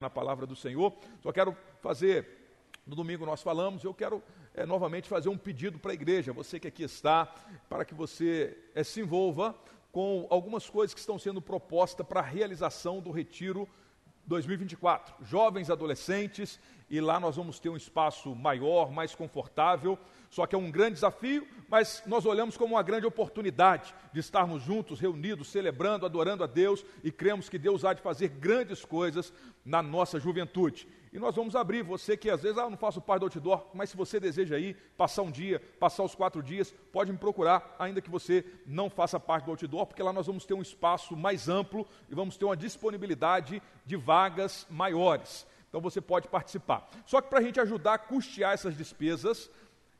na palavra do Senhor. Só quero fazer, no domingo nós falamos, eu quero é, novamente fazer um pedido para a igreja, você que aqui está, para que você é, se envolva com algumas coisas que estão sendo propostas para a realização do retiro 2024. Jovens adolescentes, e lá nós vamos ter um espaço maior, mais confortável. Só que é um grande desafio, mas nós olhamos como uma grande oportunidade de estarmos juntos, reunidos, celebrando, adorando a Deus e cremos que Deus há de fazer grandes coisas na nossa juventude. E nós vamos abrir, você que às vezes, ah, não faço parte do outdoor, mas se você deseja ir, passar um dia, passar os quatro dias, pode me procurar, ainda que você não faça parte do outdoor, porque lá nós vamos ter um espaço mais amplo e vamos ter uma disponibilidade de vagas maiores. Então você pode participar. Só que para a gente ajudar a custear essas despesas,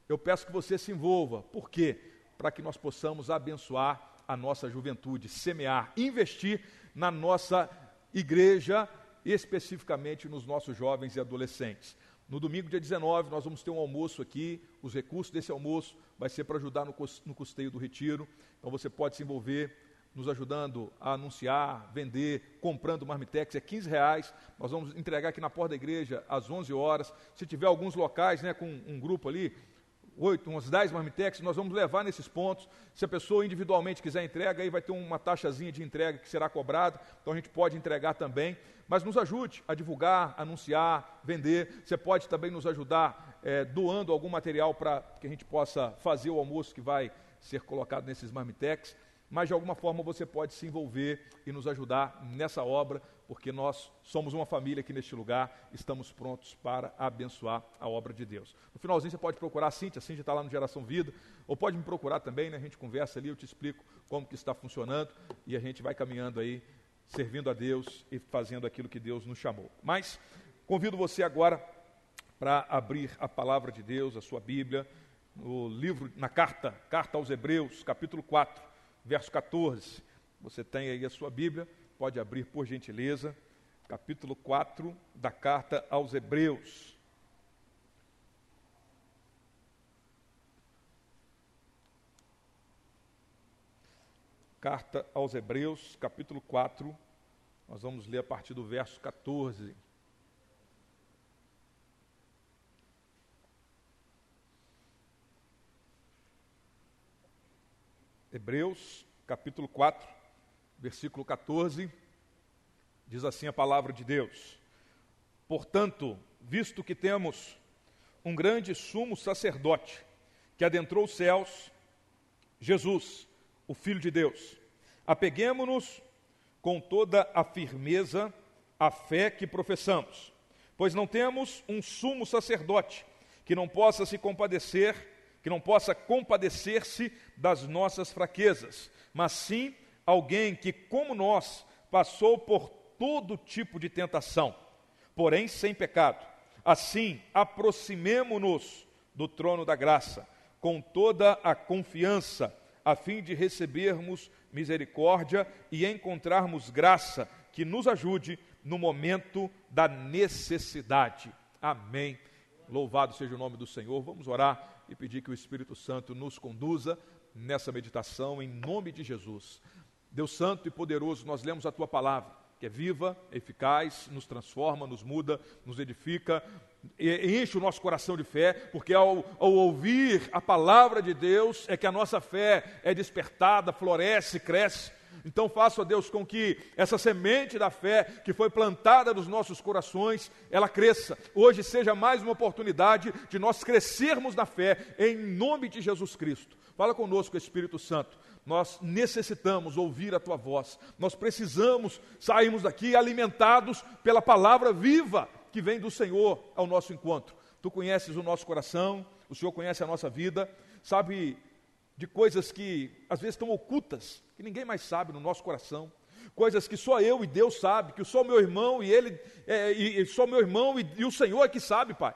eu peço que você se envolva. Por quê? Para que nós possamos abençoar a nossa juventude, semear, investir na nossa igreja, especificamente nos nossos jovens e adolescentes. No domingo, dia 19, nós vamos ter um almoço aqui. Os recursos desse almoço vai ser para ajudar no custeio do retiro. Então você pode se envolver nos ajudando a anunciar, vender, comprando marmitex, é 15 reais. Nós vamos entregar aqui na porta da igreja às 11 horas. Se tiver alguns locais, né, com um grupo ali, oito, umas dez marmitex, nós vamos levar nesses pontos. Se a pessoa individualmente quiser entrega, aí vai ter uma taxazinha de entrega que será cobrada, então a gente pode entregar também. Mas nos ajude a divulgar, anunciar, vender. Você pode também nos ajudar é, doando algum material para que a gente possa fazer o almoço que vai ser colocado nesses marmitex. Mas de alguma forma você pode se envolver e nos ajudar nessa obra, porque nós somos uma família aqui neste lugar, estamos prontos para abençoar a obra de Deus. No finalzinho você pode procurar a Cintia, a Cintia está lá no Geração Vida, ou pode me procurar também, né? a gente conversa ali, eu te explico como que está funcionando e a gente vai caminhando aí, servindo a Deus e fazendo aquilo que Deus nos chamou. Mas convido você agora para abrir a palavra de Deus, a sua Bíblia, no livro, na carta, carta aos Hebreus, capítulo 4, verso 14. Você tem aí a sua Bíblia, pode abrir por gentileza, capítulo 4 da carta aos Hebreus. Carta aos Hebreus, capítulo 4, nós vamos ler a partir do verso 14. Hebreus, capítulo 4, versículo 14, diz assim a palavra de Deus: Portanto, visto que temos um grande sumo sacerdote que adentrou os céus, Jesus, o Filho de Deus, apeguemo-nos com toda a firmeza à fé que professamos, pois não temos um sumo sacerdote que não possa se compadecer, que não possa compadecer-se das nossas fraquezas, mas sim alguém que, como nós, passou por todo tipo de tentação, porém sem pecado. Assim, aproximemo-nos do trono da graça, com toda a confiança, a fim de recebermos misericórdia e encontrarmos graça que nos ajude no momento da necessidade. Amém. Louvado seja o nome do Senhor. Vamos orar e pedir que o Espírito Santo nos conduza nessa meditação em nome de Jesus. Deus Santo e poderoso, nós lemos a tua palavra, que é viva, eficaz, nos transforma, nos muda, nos edifica, enche o nosso coração de fé, porque ao, ao, ouvir a palavra de Deus é que a nossa fé é despertada, floresce, cresce. Então faça, Deus, com que essa semente da fé que foi plantada nos nossos corações, ela cresça. Hoje seja mais uma oportunidade de nós crescermos na fé, em nome de Jesus Cristo. Fala conosco, Espírito Santo nós necessitamos ouvir a tua voz, nós precisamos sairmos daqui alimentados pela palavra viva que vem do Senhor ao nosso encontro. Tu conheces o nosso coração, o Senhor conhece a nossa vida, sabe de coisas que às vezes estão ocultas, que ninguém mais sabe no nosso coração, coisas que só eu e Deus sabe, que só meu irmão e ele, é, e, e só meu irmão e, e o Senhor é que sabe, Pai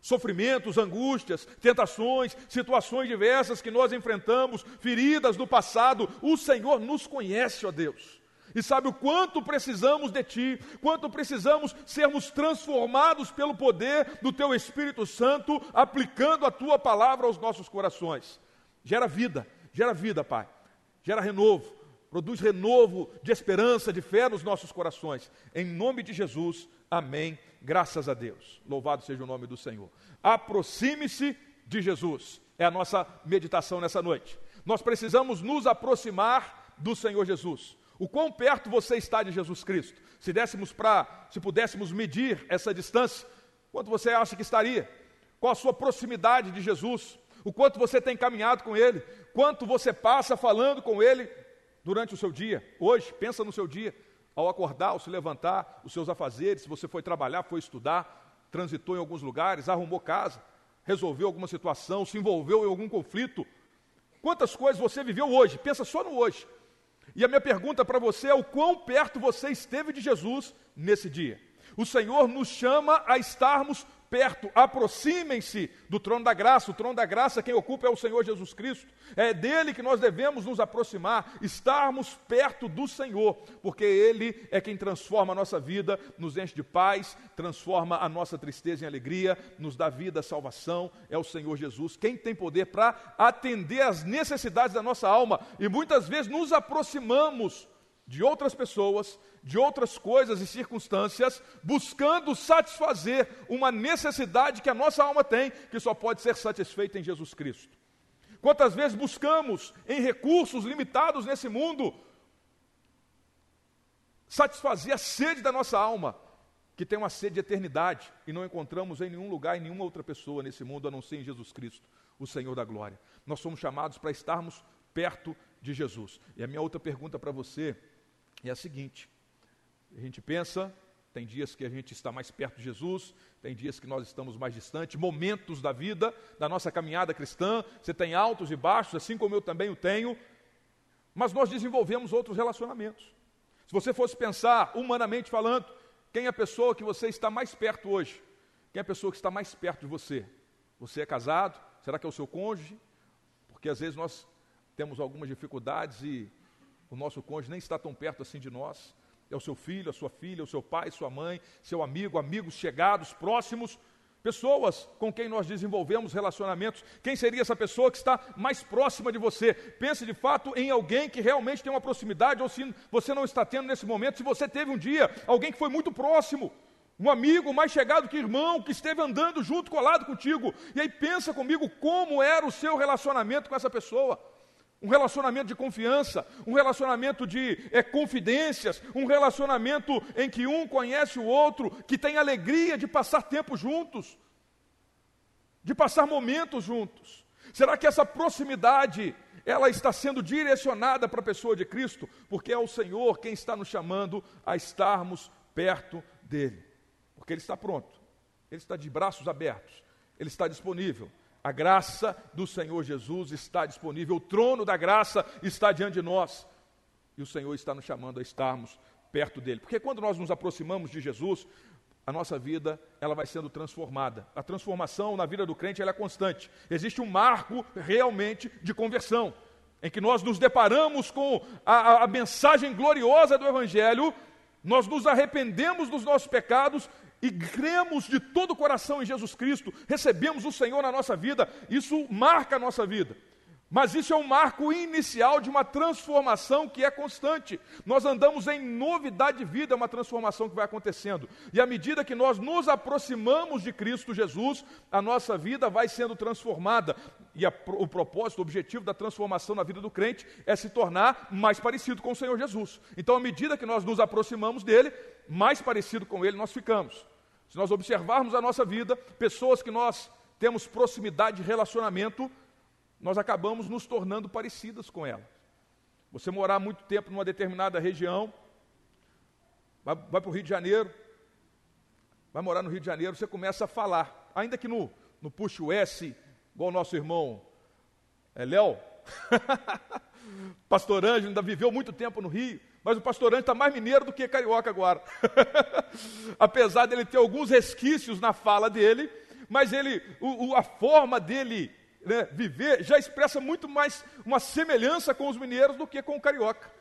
sofrimentos, angústias, tentações, situações diversas que nós enfrentamos, feridas do passado, o Senhor nos conhece, ó Deus. E sabe o quanto precisamos de Ti, quanto precisamos sermos transformados pelo poder do Teu Espírito Santo, aplicando a Tua palavra aos nossos corações. Gera vida, gera vida, Pai, gera renovo, produz renovo de esperança, de fé nos nossos corações. Em nome de Jesus, Amém. Graças a Deus. Louvado seja o nome do Senhor. Aproxime-se de Jesus. É a nossa meditação nessa noite. Nós precisamos nos aproximar do Senhor Jesus. O quão perto você está de Jesus Cristo? Se dessemos para, se pudéssemos medir essa distância, quanto você acha que estaria? Qual a sua proximidade de Jesus? O quanto você tem caminhado com Ele? Quanto você passa falando com Ele durante o seu dia? Hoje, pensa no seu dia, ao acordar, ao se levantar, os seus afazeres, se você foi trabalhar, foi estudar, transitou em alguns lugares, arrumou casa, resolveu alguma situação, se envolveu em algum conflito. Quantas coisas você viveu hoje? Pensa só no hoje. E a minha pergunta para você é: o quão perto você esteve de Jesus nesse dia? O Senhor nos chama a estarmos perto, aproximem-se do trono da graça. O trono da graça, quem ocupa é o Senhor Jesus Cristo. É dele que nós devemos nos aproximar, estarmos perto do Senhor, porque Ele é quem transforma a nossa vida, nos enche de paz, transforma a nossa tristeza em alegria, nos dá vida, salvação. É o Senhor Jesus quem tem poder para atender às necessidades da nossa alma. E muitas vezes nos aproximamos de outras pessoas, de outras coisas e circunstâncias, buscando satisfazer uma necessidade que a nossa alma tem, que só pode ser satisfeita em Jesus Cristo. Quantas vezes buscamos em recursos limitados nesse mundo satisfazer a sede da nossa alma, que tem uma sede de eternidade, e não encontramos em nenhum lugar, em nenhuma outra pessoa nesse mundo, a não ser em Jesus Cristo, o Senhor da glória. Nós somos chamados para estarmos perto de Jesus. E a minha outra pergunta para você é a seguinte: a gente pensa, tem dias que a gente está mais perto de Jesus, tem dias que nós estamos mais distantes, momentos da vida, da nossa caminhada cristã, você tem altos e baixos, assim como eu também o tenho, mas nós desenvolvemos outros relacionamentos. Se você fosse pensar, humanamente falando, quem é a pessoa que você está mais perto hoje? Quem é a pessoa que está mais perto de você? Você é casado? Será que é o seu cônjuge? Porque às vezes nós temos algumas dificuldades e o nosso cônjuge nem está tão perto assim de nós. É o seu filho, a sua filha, o seu pai, sua mãe, seu amigo, amigos chegados, próximos, pessoas com quem nós desenvolvemos relacionamentos. Quem seria essa pessoa que está mais próxima de você? Pense de fato em alguém que realmente tem uma proximidade, ou se você não está tendo nesse momento, se você teve um dia alguém que foi muito próximo. Um amigo mais chegado que irmão, que esteve andando junto, colado contigo. E aí pensa comigo como era o seu relacionamento com essa pessoa um relacionamento de confiança, um relacionamento de é, confidências, um relacionamento em que um conhece o outro, que tem alegria de passar tempo juntos, de passar momentos juntos. Será que essa proximidade ela está sendo direcionada para a pessoa de Cristo? Porque é o Senhor quem está nos chamando a estarmos perto dele. Porque ele está pronto. Ele está de braços abertos. Ele está disponível. A graça do Senhor Jesus está disponível, o trono da graça está diante de nós. E o Senhor está nos chamando a estarmos perto dele. Porque quando nós nos aproximamos de Jesus, a nossa vida ela vai sendo transformada. A transformação na vida do crente é constante. Existe um marco realmente de conversão, em que nós nos deparamos com a, a, a mensagem gloriosa do Evangelho, nós nos arrependemos dos nossos pecados e cremos de todo o coração em Jesus Cristo, recebemos o Senhor na nossa vida, isso marca a nossa vida. Mas isso é um marco inicial de uma transformação que é constante. Nós andamos em novidade de vida, é uma transformação que vai acontecendo. E à medida que nós nos aproximamos de Cristo Jesus, a nossa vida vai sendo transformada. E a, o propósito, o objetivo da transformação na vida do crente é se tornar mais parecido com o Senhor Jesus. Então, à medida que nós nos aproximamos dele, mais parecido com ele nós ficamos. Se nós observarmos a nossa vida, pessoas que nós temos proximidade de relacionamento, nós acabamos nos tornando parecidas com ela. Você morar muito tempo numa determinada região, vai, vai para o Rio de Janeiro, vai morar no Rio de Janeiro, você começa a falar, ainda que no, no puxo S, igual o nosso irmão é, Léo, pastor Ângelo ainda viveu muito tempo no Rio, mas o pastor Ângelo está mais mineiro do que carioca agora. Apesar dele ter alguns resquícios na fala dele, mas ele, o, o, a forma dele né, viver já expressa muito mais uma semelhança com os mineiros do que com o carioca.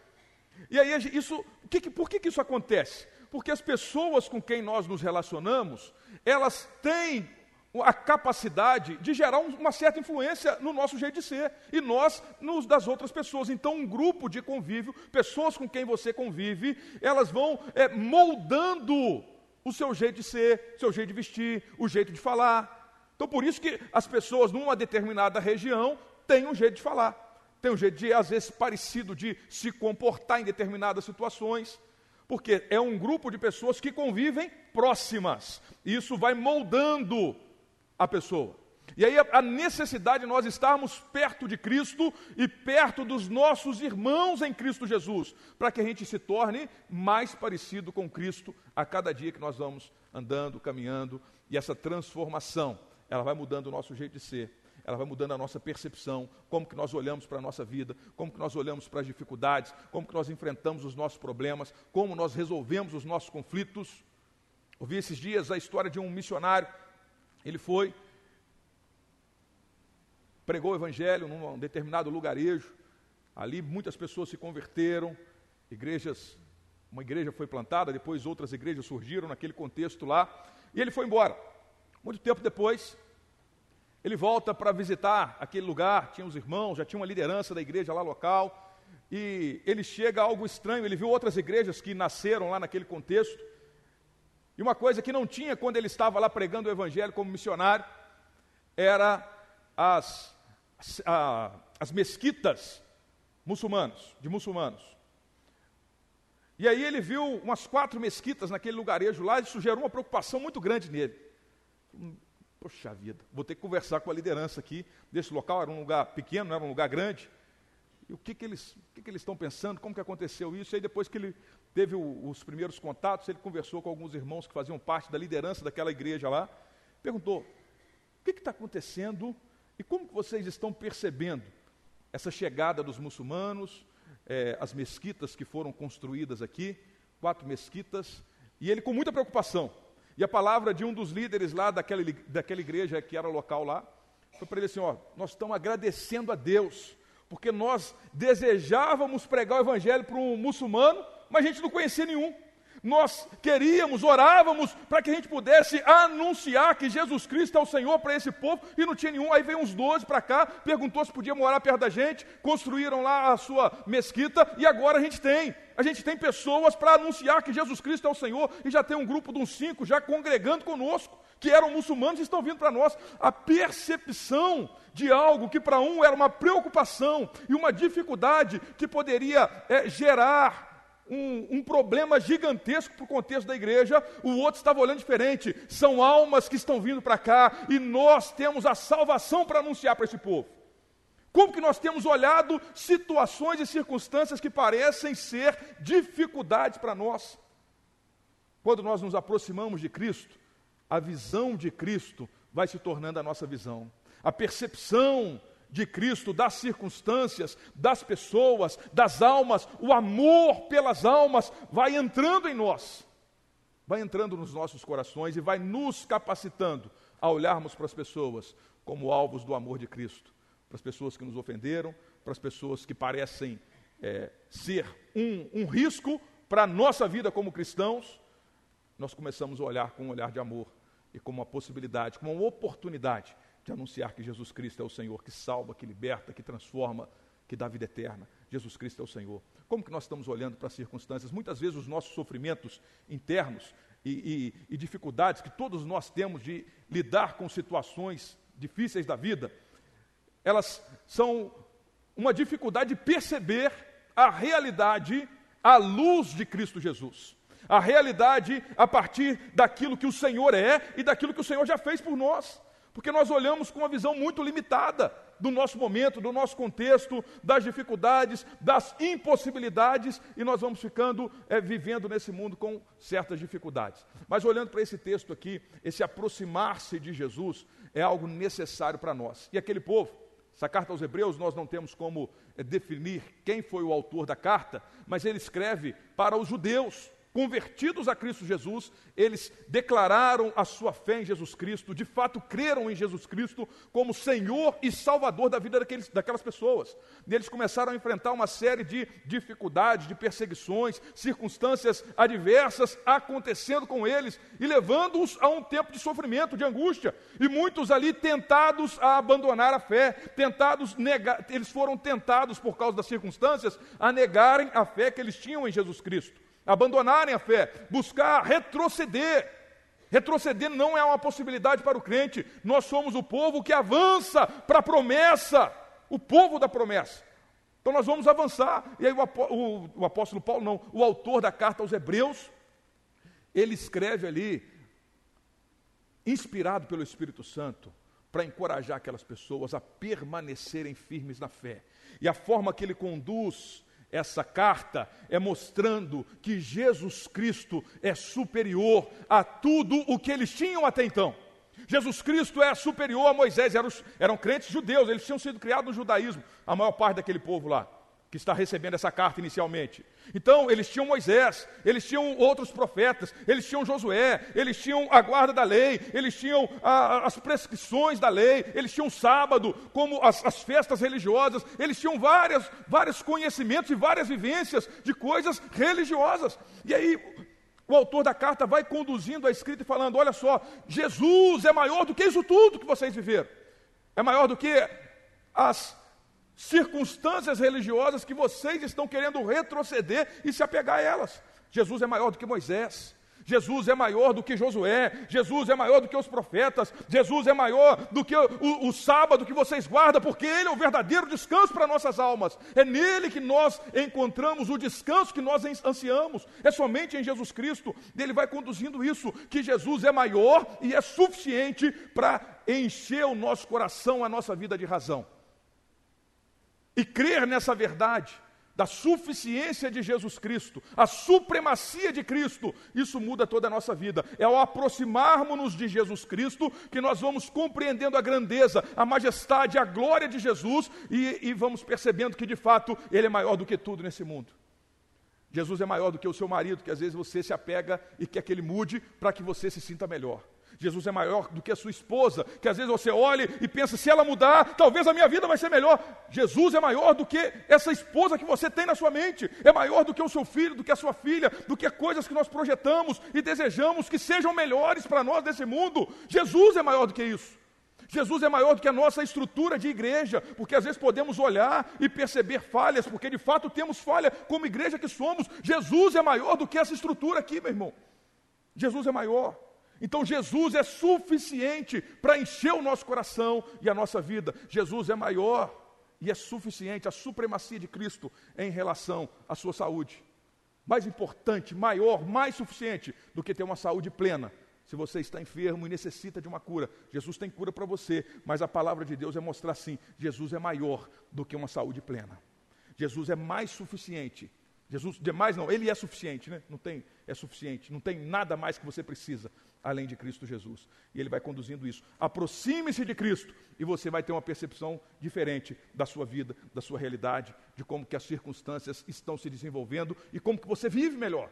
E aí, isso, que, por que, que isso acontece? Porque as pessoas com quem nós nos relacionamos, elas têm a capacidade de gerar uma certa influência no nosso jeito de ser e nós nos das outras pessoas. Então, um grupo de convívio, pessoas com quem você convive, elas vão é, moldando o seu jeito de ser, seu jeito de vestir, o jeito de falar. Então, por isso que as pessoas numa determinada região têm um jeito de falar, têm um jeito de, às vezes, parecido de se comportar em determinadas situações, porque é um grupo de pessoas que convivem próximas. Isso vai moldando a pessoa. E aí a necessidade de nós estarmos perto de Cristo e perto dos nossos irmãos em Cristo Jesus, para que a gente se torne mais parecido com Cristo a cada dia que nós vamos andando, caminhando, e essa transformação, ela vai mudando o nosso jeito de ser, ela vai mudando a nossa percepção, como que nós olhamos para a nossa vida, como que nós olhamos para as dificuldades, como que nós enfrentamos os nossos problemas, como nós resolvemos os nossos conflitos. Ouvi esses dias a história de um missionário, ele foi pregou o evangelho num determinado lugarejo. Ali muitas pessoas se converteram, igrejas, uma igreja foi plantada, depois outras igrejas surgiram naquele contexto lá, e ele foi embora. Muito tempo depois, ele volta para visitar aquele lugar, tinha os irmãos, já tinha uma liderança da igreja lá local, e ele chega a algo estranho, ele viu outras igrejas que nasceram lá naquele contexto, e uma coisa que não tinha quando ele estava lá pregando o evangelho como missionário, era as a, as mesquitas muçulmanos, de muçulmanos. E aí ele viu umas quatro mesquitas naquele lugarejo lá, e isso gerou uma preocupação muito grande nele. Poxa vida, vou ter que conversar com a liderança aqui desse local, era um lugar pequeno, não era um lugar grande. E o que, que, eles, o que, que eles estão pensando, como que aconteceu isso? E aí depois que ele teve o, os primeiros contatos, ele conversou com alguns irmãos que faziam parte da liderança daquela igreja lá, perguntou, o que está acontecendo e como vocês estão percebendo essa chegada dos muçulmanos, é, as mesquitas que foram construídas aqui, quatro mesquitas, e ele com muita preocupação. E a palavra de um dos líderes lá daquela, daquela igreja que era local lá, foi para ele assim: ó, nós estamos agradecendo a Deus, porque nós desejávamos pregar o evangelho para um muçulmano, mas a gente não conhecia nenhum nós queríamos, orávamos para que a gente pudesse anunciar que Jesus Cristo é o Senhor para esse povo e não tinha nenhum. Aí veio uns 12 para cá, perguntou se podia morar perto da gente, construíram lá a sua mesquita e agora a gente tem. A gente tem pessoas para anunciar que Jesus Cristo é o Senhor e já tem um grupo de uns cinco já congregando conosco, que eram muçulmanos e estão vindo para nós. A percepção de algo que para um era uma preocupação e uma dificuldade que poderia é, gerar um, um problema gigantesco para o contexto da igreja, o outro estava olhando diferente. São almas que estão vindo para cá e nós temos a salvação para anunciar para esse povo. Como que nós temos olhado situações e circunstâncias que parecem ser dificuldades para nós? Quando nós nos aproximamos de Cristo, a visão de Cristo vai se tornando a nossa visão. A percepção de Cristo, das circunstâncias, das pessoas, das almas, o amor pelas almas vai entrando em nós, vai entrando nos nossos corações e vai nos capacitando a olharmos para as pessoas como alvos do amor de Cristo, para as pessoas que nos ofenderam, para as pessoas que parecem é, ser um, um risco para a nossa vida como cristãos, nós começamos a olhar com um olhar de amor e como uma possibilidade, como uma oportunidade de anunciar que Jesus Cristo é o Senhor, que salva, que liberta, que transforma, que dá vida eterna. Jesus Cristo é o Senhor. Como que nós estamos olhando para as circunstâncias? Muitas vezes os nossos sofrimentos internos e, e, e dificuldades que todos nós temos de lidar com situações difíceis da vida, elas são uma dificuldade de perceber a realidade à luz de Cristo Jesus. A realidade a partir daquilo que o Senhor é e daquilo que o Senhor já fez por nós porque nós olhamos com uma visão muito limitada do nosso momento, do nosso contexto, das dificuldades, das impossibilidades, e nós vamos ficando é, vivendo nesse mundo com certas dificuldades. Mas olhando para esse texto aqui, esse aproximar-se de Jesus é algo necessário para nós. E aquele povo, essa carta aos Hebreus, nós não temos como é, definir quem foi o autor da carta, mas ele escreve para os judeus convertidos a Cristo Jesus, eles declararam a sua fé em Jesus Cristo, de fato creram em Jesus Cristo como Senhor e Salvador da vida daqueles, daquelas pessoas. E eles começaram a enfrentar uma série de dificuldades, de perseguições, circunstâncias adversas acontecendo com eles e levando-os a um tempo de sofrimento, de angústia. E muitos ali tentados a abandonar a fé, tentados negar, eles foram tentados por causa das circunstâncias a negarem a fé que eles tinham em Jesus Cristo abandonarem a fé, buscar retroceder. Retroceder não é uma possibilidade para o crente. Nós somos o povo que avança para a promessa, o povo da promessa. Então nós vamos avançar. E aí o, o, o apóstolo Paulo, não, o autor da carta aos Hebreus, ele escreve ali, inspirado pelo Espírito Santo, para encorajar aquelas pessoas a permanecerem firmes na fé. E a forma que ele conduz essa carta é mostrando que Jesus Cristo é superior a tudo o que eles tinham até então. Jesus Cristo é superior a Moisés, eram, eram crentes judeus, eles tinham sido criados no judaísmo, a maior parte daquele povo lá, que está recebendo essa carta inicialmente. Então, eles tinham Moisés, eles tinham outros profetas, eles tinham Josué, eles tinham a guarda da lei, eles tinham a, as prescrições da lei, eles tinham o sábado, como as, as festas religiosas, eles tinham várias, vários conhecimentos e várias vivências de coisas religiosas. E aí, o autor da carta vai conduzindo a escrita e falando: olha só, Jesus é maior do que isso tudo que vocês viveram, é maior do que as circunstâncias religiosas que vocês estão querendo retroceder e se apegar a elas. Jesus é maior do que Moisés. Jesus é maior do que Josué, Jesus é maior do que os profetas, Jesus é maior do que o, o, sábado que vocês guardam, porque Ele é o verdadeiro descanso para nossas almas. É nele que nós encontramos o descanso que nós ansiamos. É somente em Jesus Cristo. Ele vai conduzindo isso, que Jesus é maior e é suficiente para encher o nosso coração, a nossa vida de razão. E crer nessa verdade da suficiência de Jesus Cristo, a supremacia de Cristo, isso muda toda a nossa vida. É ao aproximarmos-nos de Jesus Cristo que nós vamos compreendendo a grandeza, a majestade, a glória de Jesus e, e vamos percebendo que de fato Ele é maior do que tudo nesse mundo. Jesus é maior do que o seu marido, que às vezes você se apega e quer que ele mude para que você se sinta melhor. Jesus é maior do que a sua esposa, que às vezes você olha e pensa, se ela mudar, talvez a minha vida vai ser melhor. Jesus é maior do que essa esposa que você tem na sua mente, é maior do que o seu filho, do que a sua filha, do que coisas que nós projetamos e desejamos que sejam melhores para nós nesse mundo. Jesus é maior do que isso. Jesus é maior do que a nossa estrutura de igreja, porque às vezes podemos olhar e perceber falhas, porque de fato temos falha como igreja que somos. Jesus é maior do que essa estrutura aqui, meu irmão. Jesus é maior. Então Jesus é suficiente para encher o nosso coração e a nossa vida. Jesus é maior e é suficiente a supremacia de Cristo em relação à sua saúde. Mais importante, maior, mais suficiente do que ter uma saúde plena. Se você está enfermo e necessita de uma cura, Jesus tem cura para você, mas a palavra de Deus é mostrar assim: Jesus é maior do que uma saúde plena. Jesus é mais suficiente. Jesus, demais não, ele é suficiente, né? Não tem, é suficiente, não tem nada mais que você precisa além de Cristo Jesus. E ele vai conduzindo isso. Aproxime-se de Cristo e você vai ter uma percepção diferente da sua vida, da sua realidade, de como que as circunstâncias estão se desenvolvendo e como que você vive melhor.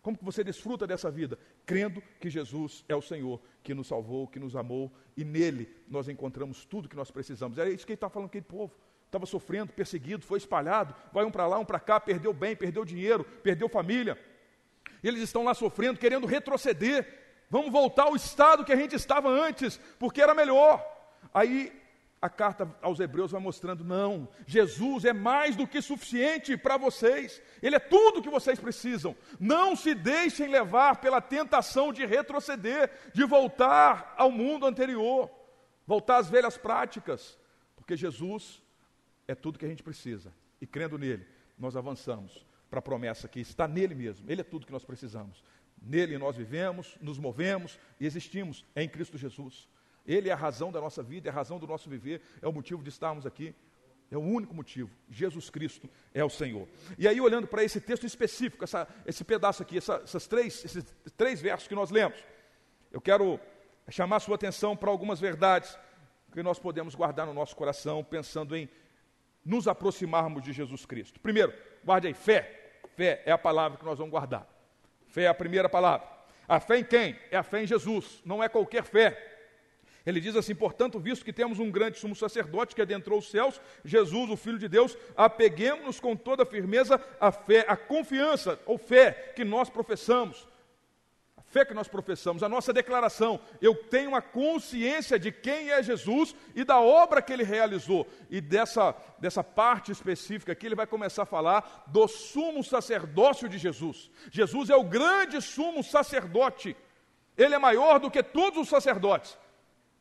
Como que você desfruta dessa vida? Crendo que Jesus é o Senhor, que nos salvou, que nos amou, e nele nós encontramos tudo que nós precisamos. Era isso que ele está falando aquele povo. Estava sofrendo, perseguido, foi espalhado, vai um para lá, um para cá, perdeu bem, perdeu dinheiro, perdeu família. Eles estão lá sofrendo, querendo retroceder, Vamos voltar ao estado que a gente estava antes, porque era melhor. Aí a carta aos Hebreus vai mostrando: não, Jesus é mais do que suficiente para vocês, Ele é tudo que vocês precisam. Não se deixem levar pela tentação de retroceder, de voltar ao mundo anterior, voltar às velhas práticas, porque Jesus é tudo que a gente precisa, e crendo nele, nós avançamos para a promessa que está nele mesmo, Ele é tudo que nós precisamos. Nele nós vivemos, nos movemos e existimos em Cristo Jesus. Ele é a razão da nossa vida, é a razão do nosso viver, é o motivo de estarmos aqui. É o único motivo. Jesus Cristo é o Senhor. E aí, olhando para esse texto específico, essa, esse pedaço aqui, essa, essas três, esses três versos que nós lemos, eu quero chamar sua atenção para algumas verdades que nós podemos guardar no nosso coração, pensando em nos aproximarmos de Jesus Cristo. Primeiro, guarde aí, fé. Fé é a palavra que nós vamos guardar. Fé é a primeira palavra. A fé em quem? É a fé em Jesus, não é qualquer fé. Ele diz assim: portanto, visto que temos um grande sumo sacerdote que adentrou os céus, Jesus, o Filho de Deus, apeguemos-nos com toda firmeza à fé, à confiança ou fé que nós professamos fé que nós professamos, a nossa declaração, eu tenho a consciência de quem é Jesus e da obra que ele realizou. E dessa, dessa parte específica aqui, ele vai começar a falar do sumo sacerdócio de Jesus. Jesus é o grande sumo sacerdote. Ele é maior do que todos os sacerdotes.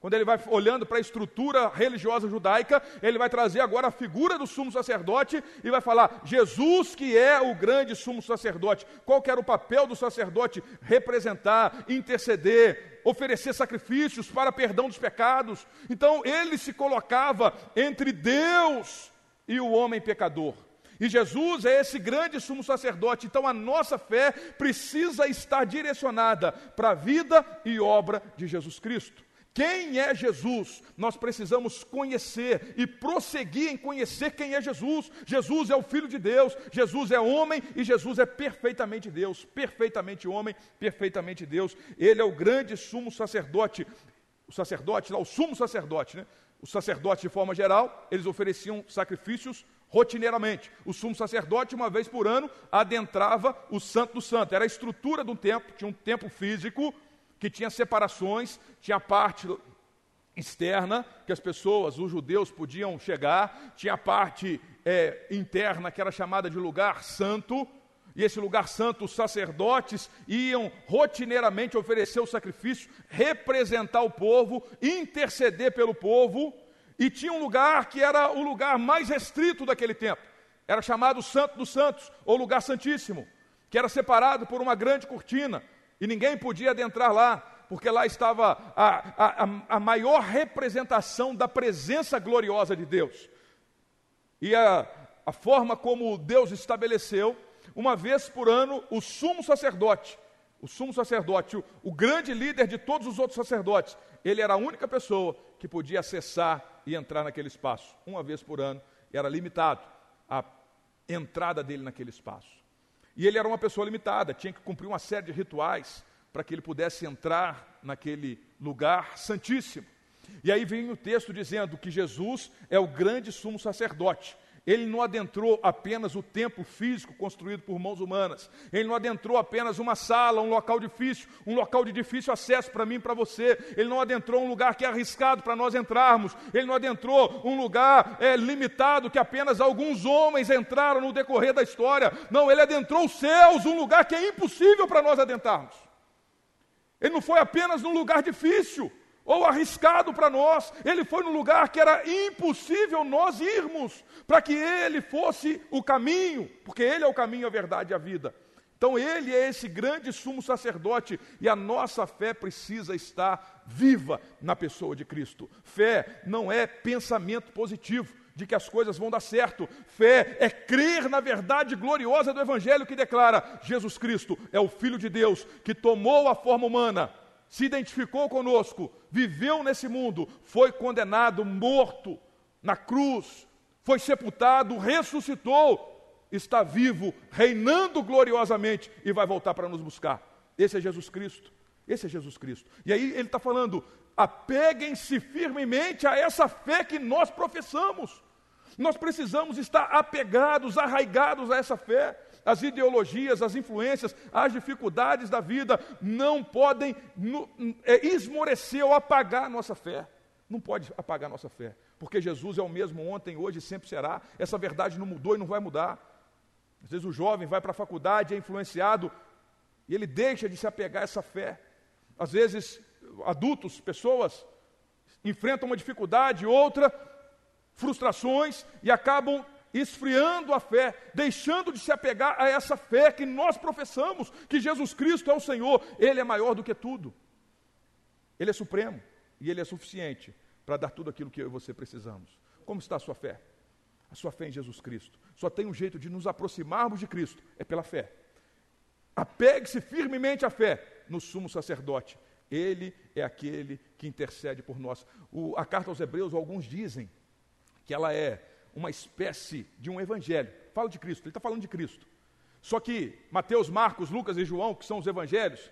Quando ele vai olhando para a estrutura religiosa judaica, ele vai trazer agora a figura do sumo sacerdote e vai falar: Jesus, que é o grande sumo sacerdote. Qual que era o papel do sacerdote? Representar, interceder, oferecer sacrifícios para perdão dos pecados. Então ele se colocava entre Deus e o homem pecador. E Jesus é esse grande sumo sacerdote, então a nossa fé precisa estar direcionada para a vida e obra de Jesus Cristo. Quem é Jesus? Nós precisamos conhecer e prosseguir em conhecer quem é Jesus. Jesus é o Filho de Deus, Jesus é homem e Jesus é perfeitamente Deus, perfeitamente homem, perfeitamente Deus. Ele é o grande sumo sacerdote, o sacerdote, lá, o sumo sacerdote, né? Os sacerdotes, de forma geral, eles ofereciam sacrifícios rotineiramente. O sumo sacerdote, uma vez por ano, adentrava o Santo do Santo. Era a estrutura do templo, tinha um templo físico que tinha separações, tinha a parte externa, que as pessoas, os judeus, podiam chegar, tinha a parte é, interna, que era chamada de lugar santo, e esse lugar santo, os sacerdotes iam rotineiramente oferecer o sacrifício, representar o povo, interceder pelo povo, e tinha um lugar que era o lugar mais restrito daquele tempo, era chamado Santo dos Santos, ou Lugar Santíssimo, que era separado por uma grande cortina, e ninguém podia adentrar lá, porque lá estava a, a, a maior representação da presença gloriosa de Deus. E a, a forma como Deus estabeleceu, uma vez por ano, o sumo sacerdote, o sumo sacerdote, o, o grande líder de todos os outros sacerdotes, ele era a única pessoa que podia acessar e entrar naquele espaço. Uma vez por ano, era limitado a entrada dele naquele espaço. E ele era uma pessoa limitada, tinha que cumprir uma série de rituais para que ele pudesse entrar naquele lugar santíssimo. E aí vem o texto dizendo que Jesus é o grande sumo sacerdote. Ele não adentrou apenas o templo físico construído por mãos humanas. Ele não adentrou apenas uma sala, um local difícil, um local de difícil acesso para mim e para você. Ele não adentrou um lugar que é arriscado para nós entrarmos. Ele não adentrou um lugar é, limitado que apenas alguns homens entraram no decorrer da história. Não, ele adentrou os céus, um lugar que é impossível para nós adentrarmos. Ele não foi apenas num lugar difícil ou arriscado para nós. Ele foi num lugar que era impossível nós irmos, para que ele fosse o caminho, porque ele é o caminho, a verdade e a vida. Então ele é esse grande sumo sacerdote e a nossa fé precisa estar viva na pessoa de Cristo. Fé não é pensamento positivo de que as coisas vão dar certo. Fé é crer na verdade gloriosa do evangelho que declara: Jesus Cristo é o filho de Deus que tomou a forma humana se identificou conosco, viveu nesse mundo, foi condenado, morto na cruz, foi sepultado, ressuscitou, está vivo, reinando gloriosamente e vai voltar para nos buscar. Esse é Jesus Cristo. Esse é Jesus Cristo. E aí ele está falando: apeguem-se firmemente a essa fé que nós professamos. Nós precisamos estar apegados, arraigados a essa fé as ideologias, as influências, as dificuldades da vida não podem é, esmorecer ou apagar a nossa fé. Não pode apagar a nossa fé, porque Jesus é o mesmo ontem, hoje e sempre será. Essa verdade não mudou e não vai mudar. Às vezes o jovem vai para a faculdade, é influenciado e ele deixa de se apegar a essa fé. Às vezes, adultos, pessoas, enfrentam uma dificuldade, outra, frustrações e acabam esfriando a fé, deixando de se apegar a essa fé que nós professamos, que Jesus Cristo é o Senhor, Ele é maior do que tudo. Ele é supremo e Ele é suficiente para dar tudo aquilo que eu e você precisamos. Como está a sua fé? A sua fé em Jesus Cristo. Só tem um jeito de nos aproximarmos de Cristo, é pela fé. Apegue-se firmemente à fé no sumo sacerdote. Ele é aquele que intercede por nós. O, a carta aos Hebreus, alguns dizem que ela é uma espécie de um evangelho. Fala de Cristo, ele está falando de Cristo. Só que Mateus, Marcos, Lucas e João, que são os evangelhos,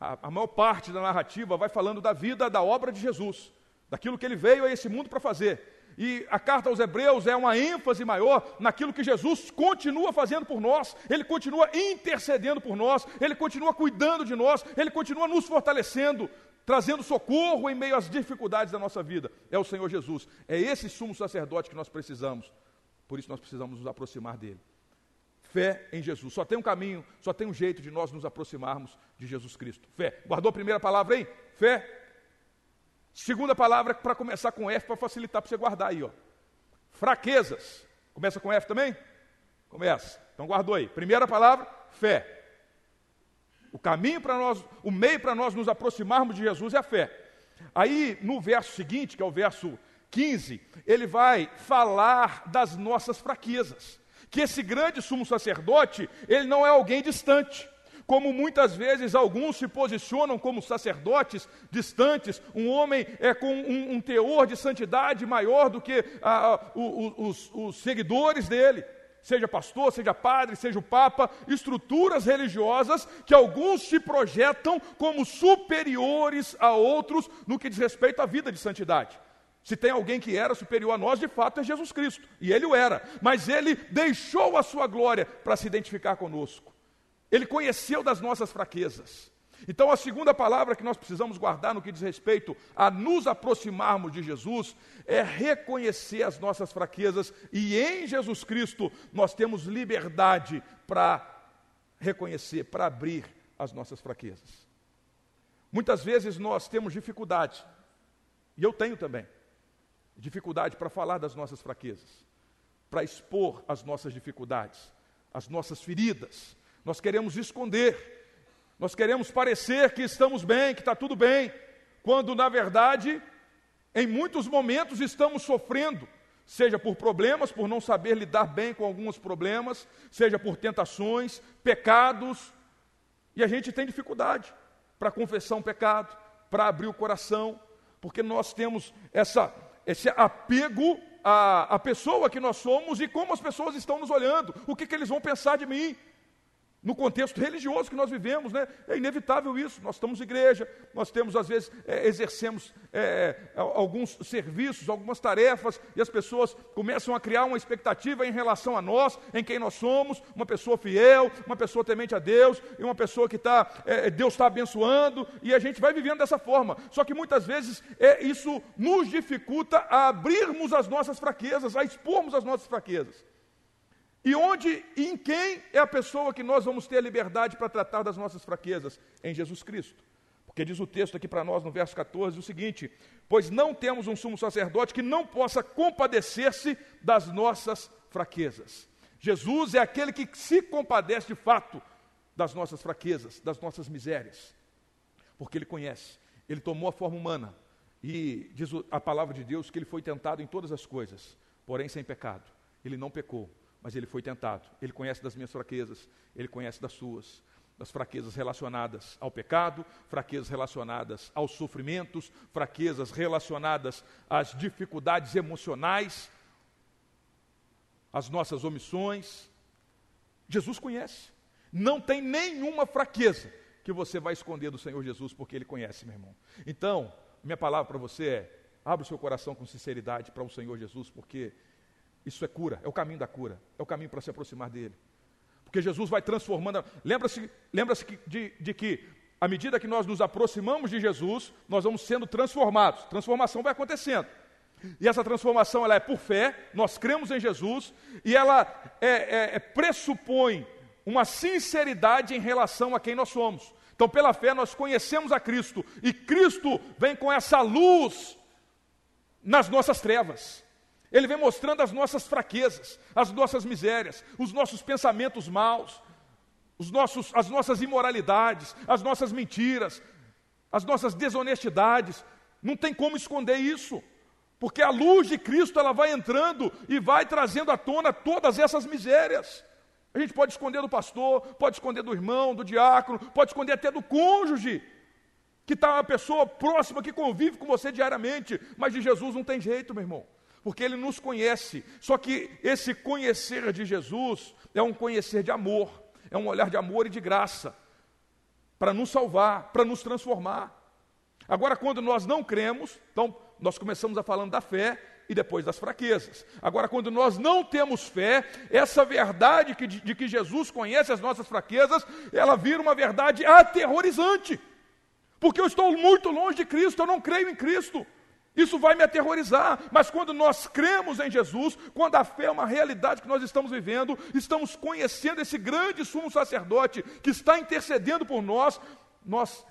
a, a maior parte da narrativa vai falando da vida, da obra de Jesus, daquilo que ele veio a esse mundo para fazer. E a carta aos Hebreus é uma ênfase maior naquilo que Jesus continua fazendo por nós, ele continua intercedendo por nós, ele continua cuidando de nós, ele continua nos fortalecendo, trazendo socorro em meio às dificuldades da nossa vida. É o Senhor Jesus. É esse sumo sacerdote que nós precisamos. Por isso nós precisamos nos aproximar dele. fé em Jesus. Só tem um caminho, só tem um jeito de nós nos aproximarmos de Jesus Cristo. Fé. Guardou a primeira palavra aí? Fé. Segunda palavra para começar com F para facilitar para você guardar aí, ó. Fraquezas. Começa com F também? Começa. Então guardou aí. Primeira palavra, fé. O caminho para nós, o meio para nós nos aproximarmos de Jesus é a fé. Aí, no verso seguinte, que é o verso 15, ele vai falar das nossas fraquezas. Que esse grande sumo sacerdote, ele não é alguém distante. Como muitas vezes alguns se posicionam como sacerdotes distantes, um homem é com um, um teor de santidade maior do que ah, ah os, os seguidores dele seja pastor, seja padre, seja o papa, estruturas religiosas que alguns se projetam como superiores a outros no que diz respeito à vida de santidade. Se tem alguém que era superior a nós, de fato é Jesus Cristo, e ele o era, mas ele deixou a sua glória para se identificar conosco. Ele conheceu das nossas fraquezas. Então, a segunda palavra que nós precisamos guardar no que diz respeito a nos aproximarmos de Jesus é reconhecer as nossas fraquezas e em Jesus Cristo nós temos liberdade para reconhecer, para abrir as nossas fraquezas. Muitas vezes nós temos dificuldade, e eu tenho também, dificuldade para falar das nossas fraquezas, para expor as nossas dificuldades, as nossas feridas. Nós queremos esconder nós queremos parecer que estamos bem, que está tudo bem, quando na verdade, em muitos momentos estamos sofrendo, seja por problemas, por não saber lidar bem com alguns problemas, seja por tentações, pecados, e a gente tem dificuldade para confessar um pecado, para abrir o coração, porque nós temos essa, esse apego à, à pessoa que nós somos e como as pessoas estão nos olhando, o que, que eles vão pensar de mim no contexto religioso que nós vivemos, né? É inevitável isso. Nós estamos igreja, nós temos, às vezes, é, exercemos é, é alguns serviços, algumas tarefas, e as pessoas começam a criar uma expectativa em relação a nós, em quem nós somos, uma pessoa fiel, uma pessoa temente a Deus, e uma pessoa que está, é, Deus está abençoando, e a gente vai vivendo dessa forma. Só que muitas vezes é, isso nos dificulta a abrirmos as nossas fraquezas, a expormos as nossas fraquezas. E onde e em quem é a pessoa que nós vamos ter a liberdade para tratar das nossas fraquezas? Em Jesus Cristo. Porque diz o texto aqui para nós no verso 14 o seguinte: Pois não temos um sumo sacerdote que não possa compadecer-se das nossas fraquezas. Jesus é aquele que se compadece de fato das nossas fraquezas, das nossas misérias. Porque ele conhece, ele tomou a forma humana. E diz a palavra de Deus que ele foi tentado em todas as coisas, porém sem pecado. Ele não pecou mas ele foi tentado. Ele conhece das minhas fraquezas, ele conhece das suas, das fraquezas relacionadas ao pecado, fraquezas relacionadas aos sofrimentos, fraquezas relacionadas às dificuldades emocionais, às nossas omissões. Jesus conhece. Não tem nenhuma fraqueza que você vai esconder do Senhor Jesus, porque Ele conhece, meu irmão. Então, minha palavra para você é: abra o seu coração com sinceridade para o Senhor Jesus, porque isso é cura, é o caminho da cura, é o caminho para se aproximar dele. Porque Jesus vai transformando. Lembra-se lembra de, de que, à medida que nós nos aproximamos de Jesus, nós vamos sendo transformados. Transformação vai acontecendo. E essa transformação ela é por fé, nós cremos em Jesus, e ela é, é, é, pressupõe uma sinceridade em relação a quem nós somos. Então, pela fé, nós conhecemos a Cristo, e Cristo vem com essa luz nas nossas trevas. Ele vem mostrando as nossas fraquezas, as nossas misérias, os nossos pensamentos maus, os nossos, as nossas imoralidades, as nossas mentiras, as nossas desonestidades. Não tem como esconder isso, porque a luz de Cristo ela vai entrando e vai trazendo à tona todas essas misérias. A gente pode esconder do pastor, pode esconder do irmão, do diácono, pode esconder até do cônjuge, que está uma pessoa próxima que convive com você diariamente, mas de Jesus não tem jeito, meu irmão porque ele nos conhece. Só que esse conhecer de Jesus é um conhecer de amor, é um olhar de amor e de graça, para nos salvar, para nos transformar. Agora, quando nós não cremos, então nós começamos a falando da fé e depois das fraquezas. Agora, quando nós não temos fé, essa verdade que, de, de que Jesus conhece as nossas fraquezas, ela vira uma verdade aterrorizante. Porque eu estou muito longe de Cristo, eu não creio em Cristo. Isso vai me aterrorizar, mas quando nós cremos em Jesus, quando a fé é uma realidade que nós estamos vivendo, estamos conhecendo esse grande sumo sacerdote que está intercedendo por nós, nós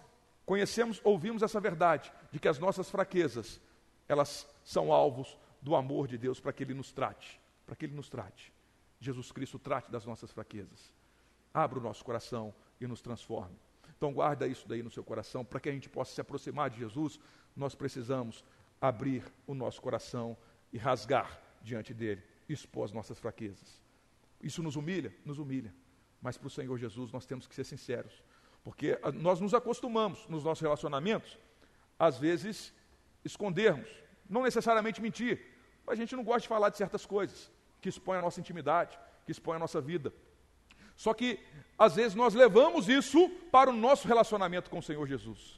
conhecemos, ouvimos essa verdade de que as nossas fraquezas, elas são alvos do amor de Deus para que ele nos trate, para que ele nos trate. Jesus Cristo trate das nossas fraquezas. Abra o nosso coração e nos transforme. Então guarda isso daí no seu coração, para que a gente possa se aproximar de Jesus, nós precisamos abrir o nosso coração e rasgar diante dele, expor as nossas fraquezas. Isso nos humilha? Nos humilha. Mas para o Senhor Jesus nós temos que ser sinceros. Porque ah, nós nos acostumamos nos nossos relacionamentos, às vezes, escondermos. Não necessariamente mentir, mas a gente não gosta de falar de certas coisas que expõem a nossa intimidade, que expõem a nossa vida. Só que, às vezes, nós levamos isso para o nosso relacionamento com o Senhor Jesus.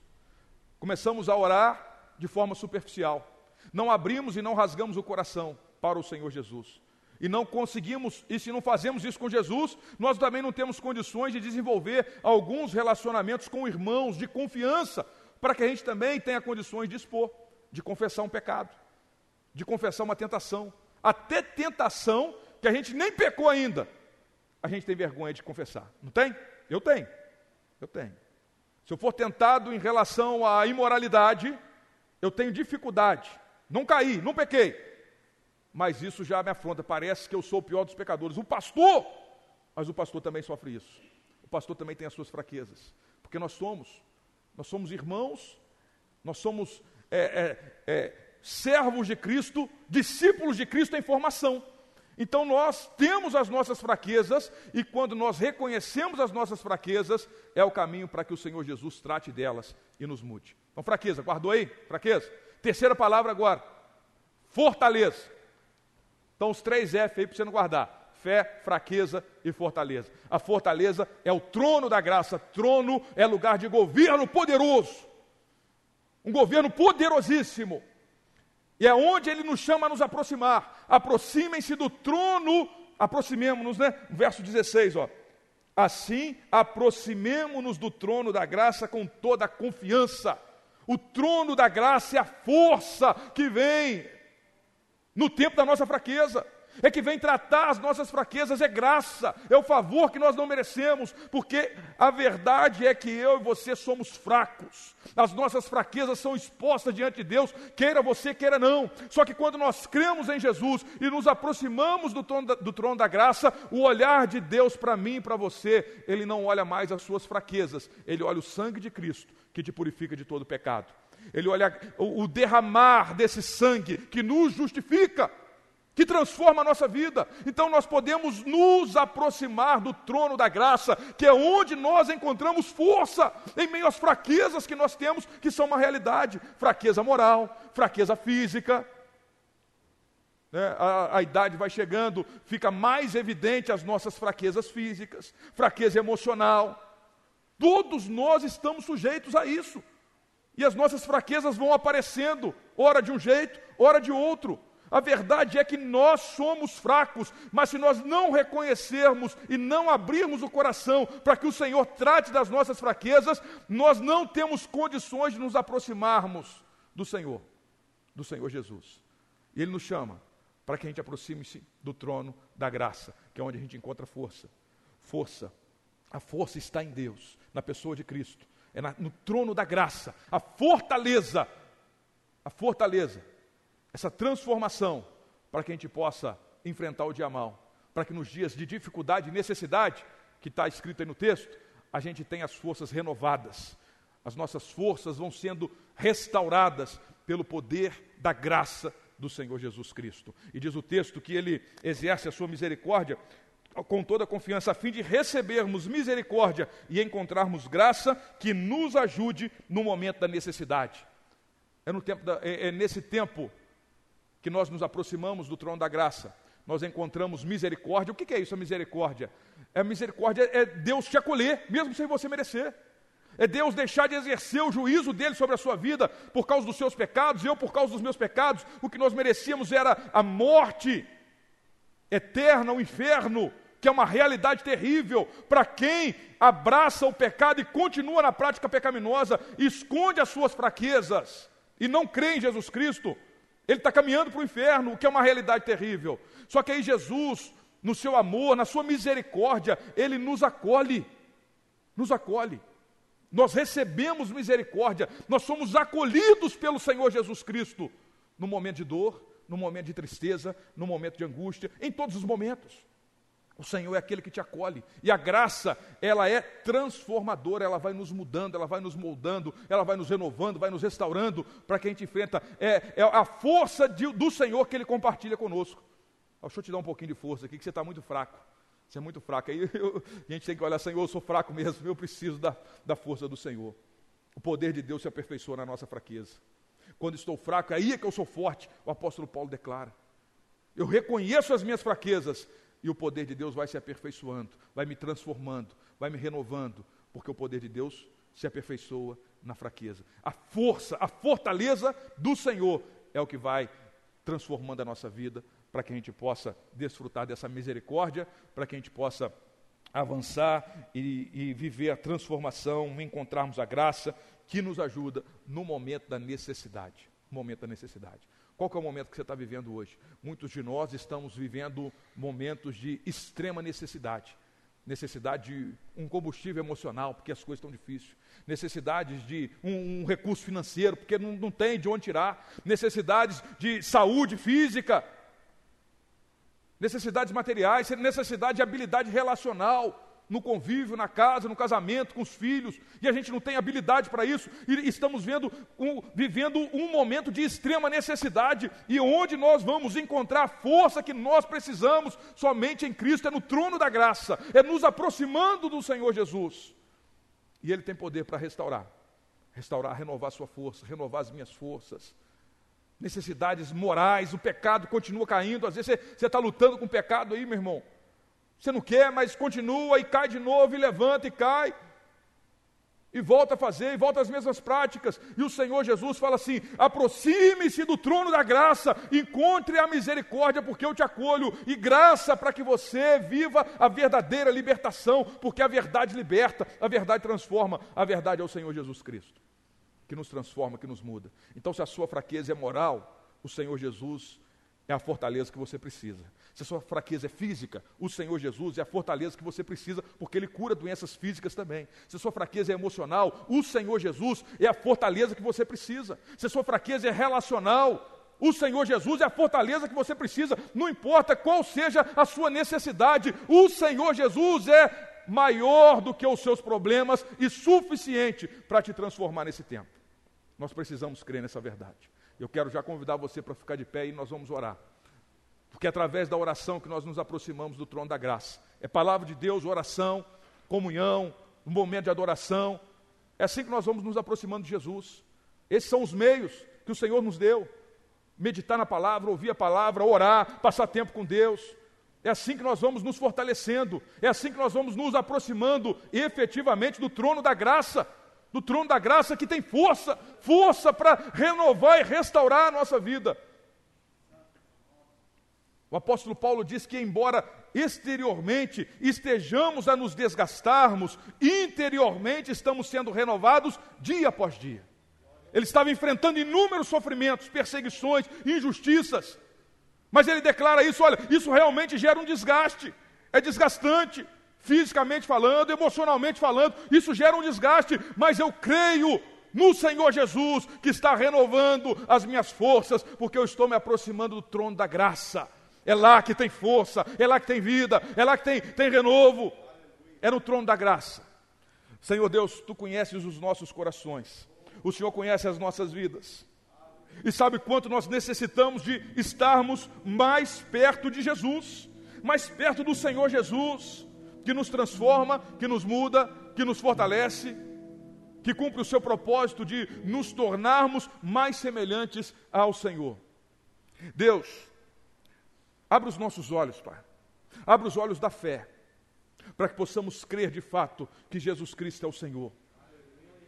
Começamos a orar de forma superficial. Não abrimos e não rasgamos o coração para o Senhor Jesus. E não conseguimos, e se não fazemos isso com Jesus, nós também não temos condições de desenvolver alguns relacionamentos com irmãos de confiança, para que a gente também tenha condições de expor, de confessar um pecado, de confessar uma tentação. Até tentação que a gente nem pecou ainda, a gente tem vergonha de confessar. Não tem? Eu tenho. Eu tenho. Se eu for tentado em relação à imoralidade, eu tenho dificuldade. Não caí, não pequei. Mas isso já me afronta. Parece que eu sou o pior dos pecadores. O pastor, mas o pastor também sofre isso. O pastor também tem as suas fraquezas. Porque nós somos, nós somos irmãos, nós somos é, é, é, servos de Cristo, discípulos de Cristo em formação. Então nós temos as nossas fraquezas e quando nós reconhecemos as nossas fraquezas, é o caminho para que o Senhor Jesus trate delas e nos mude. Então, fraqueza, guardou aí? Fraqueza. Terceira palavra agora: fortaleza. Então, os três F aí para você não guardar: fé, fraqueza e fortaleza. A fortaleza é o trono da graça, trono é lugar de governo poderoso, um governo poderosíssimo. E é onde ele nos chama a nos aproximar. Aproximem-se do trono, aproximemos-nos, né? Verso 16, ó. Assim, aproximemo-nos do trono da graça com toda a confiança. O trono da graça é a força que vem no tempo da nossa fraqueza é que vem tratar as nossas fraquezas, é graça, é o favor que nós não merecemos, porque a verdade é que eu e você somos fracos, as nossas fraquezas são expostas diante de Deus, queira você, queira não. Só que quando nós cremos em Jesus e nos aproximamos do trono da, do trono da graça, o olhar de Deus para mim e para você, ele não olha mais as suas fraquezas, ele olha o sangue de Cristo que te purifica de todo pecado. Ele olha o, o derramar desse sangue que nos justifica que transforma a nossa vida. Então nós podemos nos aproximar do trono da graça, que é onde nós encontramos força em meio às fraquezas que nós temos, que são uma realidade: fraqueza moral, fraqueza física. Né? A, a idade vai chegando, fica mais evidente as nossas fraquezas físicas, fraqueza emocional. Todos nós estamos sujeitos a isso. E as nossas fraquezas vão aparecendo, ora de um jeito, ora de outro. A verdade é que nós somos fracos, mas se nós não reconhecermos e não abrirmos o coração para que o Senhor trate das nossas fraquezas, nós não temos condições de nos aproximarmos do Senhor, do Senhor Jesus. E Ele nos chama para que a gente aproxime-se do trono da graça, que é onde a gente encontra força. Força. A força está em Deus, na pessoa de Cristo. É na, no trono da graça. A fortaleza. A fortaleza essa transformação para que a gente possa enfrentar o dia mal, para que nos dias de dificuldade e necessidade, que está escrito aí no texto, a gente tenha as forças renovadas, as nossas forças vão sendo restauradas pelo poder da graça do Senhor Jesus Cristo. E diz o texto que ele exerce a sua misericórdia com toda a confiança, a fim de recebermos misericórdia e encontrarmos graça que nos ajude no momento da necessidade. É, no tempo da, é, é nesse tempo que nós nos aproximamos do trono da graça, nós encontramos misericórdia. O que é isso, a misericórdia? É misericórdia é Deus te acolher, mesmo sem você merecer. É Deus deixar de exercer o juízo dele sobre a sua vida por causa dos seus pecados, eu por causa dos meus pecados. O que nós merecíamos era a morte eterna, o inferno, que é uma realidade terrível para quem abraça o pecado e continua na prática pecaminosa, esconde as suas fraquezas. e não crê em Jesus Cristo, ele está caminhando para o inferno, o que é uma realidade terrível. Só que aí Jesus, no seu amor, na sua misericórdia, ele nos acolhe. Nos acolhe. Nós recebemos misericórdia, nós somos acolhidos pelo Senhor Jesus Cristo no momento de dor, no momento de tristeza, no momento de angústia, em todos os momentos. O Senhor é aquele que te acolhe. E a graça, ela é transformadora, ela vai nos mudando, ela vai nos moldando, ela vai nos renovando, vai nos restaurando para que a gente enfrenta. É, é a força de, do Senhor que Ele compartilha conosco. Deixa eu te dar um pouquinho de força aqui, que você está muito fraco. Você é muito fraco. Aí eu, a gente tem que olhar, Senhor, eu sou fraco mesmo, eu preciso da, da força do Senhor. O poder de Deus se aperfeiçoa na nossa fraqueza. Quando estou fraco, aí é que eu sou forte, o apóstolo Paulo declara. Eu reconheço as minhas fraquezas e o poder de Deus vai se aperfeiçoando, vai me transformando, vai me renovando, porque o poder de Deus se aperfeiçoa na fraqueza. A força, a fortaleza do Senhor é o que vai transformando a nossa vida para que a gente possa desfrutar dessa misericórdia, para que a gente possa avançar e, e, viver a transformação, encontrarmos a graça que nos ajuda no momento da necessidade. Momento da necessidade. Qual é o momento que você está vivendo hoje? Muitos de nós estamos vivendo momentos de extrema necessidade. Necessidade de um combustível emocional, porque as coisas estão difíceis. Necessidades de um, um recurso financeiro, porque não, não tem de onde tirar. Necessidades de saúde física. Necessidades materiais, necessidade de habilidade relacional no convívio, na casa, no casamento, com os filhos, e a gente não tem habilidade para isso, e estamos vendo um, vivendo um momento de extrema necessidade, e onde nós vamos encontrar a força que nós precisamos somente em Cristo, é no trono da graça, é nos aproximando do Senhor Jesus. E Ele tem poder para restaurar, restaurar, renovar sua força, renovar as minhas forças. Necessidades morais, o pecado continua caindo, às vezes você está lutando com o pecado aí, meu irmão você não quer, mas continua e cai de novo, e levanta e cai. E volta a fazer, e volta às mesmas práticas. E o Senhor Jesus fala assim: aproxime-se do trono da graça, encontre a misericórdia, porque eu te acolho, e graça para que você viva a verdadeira libertação, porque a verdade liberta, a verdade transforma, a verdade é o Senhor Jesus Cristo, que nos transforma, que nos muda. Então, se a sua fraqueza é moral, o Senhor Jesus é a fortaleza que você precisa. Se a sua fraqueza é física, o Senhor Jesus é a fortaleza que você precisa, porque Ele cura doenças físicas também. Se a sua fraqueza é emocional, o Senhor Jesus é a fortaleza que você precisa. Se a sua fraqueza é relacional, o Senhor Jesus é a fortaleza que você precisa. Não importa qual seja a sua necessidade, o Senhor Jesus é maior do que os seus problemas e suficiente para te transformar nesse tempo. Nós precisamos crer nessa verdade. Eu quero já convidar você para ficar de pé e nós vamos orar. Porque é através da oração que nós nos aproximamos do trono da graça. É palavra de Deus, oração, comunhão, um momento de adoração. É assim que nós vamos nos aproximando de Jesus. Esses são os meios que o Senhor nos deu. Meditar na palavra, ouvir a palavra, orar, passar tempo com Deus. É assim que nós vamos nos fortalecendo. É assim que nós vamos nos aproximando efetivamente do trono da graça do trono da graça que tem força, força para renovar e restaurar a nossa vida. O apóstolo Paulo diz que, embora exteriormente estejamos a nos desgastarmos, interiormente estamos sendo renovados dia após dia. Ele estava enfrentando inúmeros sofrimentos, perseguições, injustiças, mas ele declara isso: olha, isso realmente gera um desgaste, é desgastante fisicamente falando, emocionalmente falando, isso gera um desgaste, mas eu creio no Senhor Jesus, que está renovando as minhas forças, porque eu estou me aproximando do trono da graça. É lá que tem força, é lá que tem vida, é lá que tem, tem renovo. É no trono da graça. Senhor Deus, tu conheces os nossos corações, o Senhor conhece as nossas vidas, e sabe quanto nós necessitamos de estarmos mais perto de Jesus, mais perto do Senhor Jesus que nos transforma, que nos muda, que nos fortalece, que cumpre o seu propósito de nos tornarmos mais semelhantes ao Senhor. Deus, abre os nossos olhos, Pai. Abre os olhos da fé, para que possamos crer de fato que Jesus Cristo é o Senhor.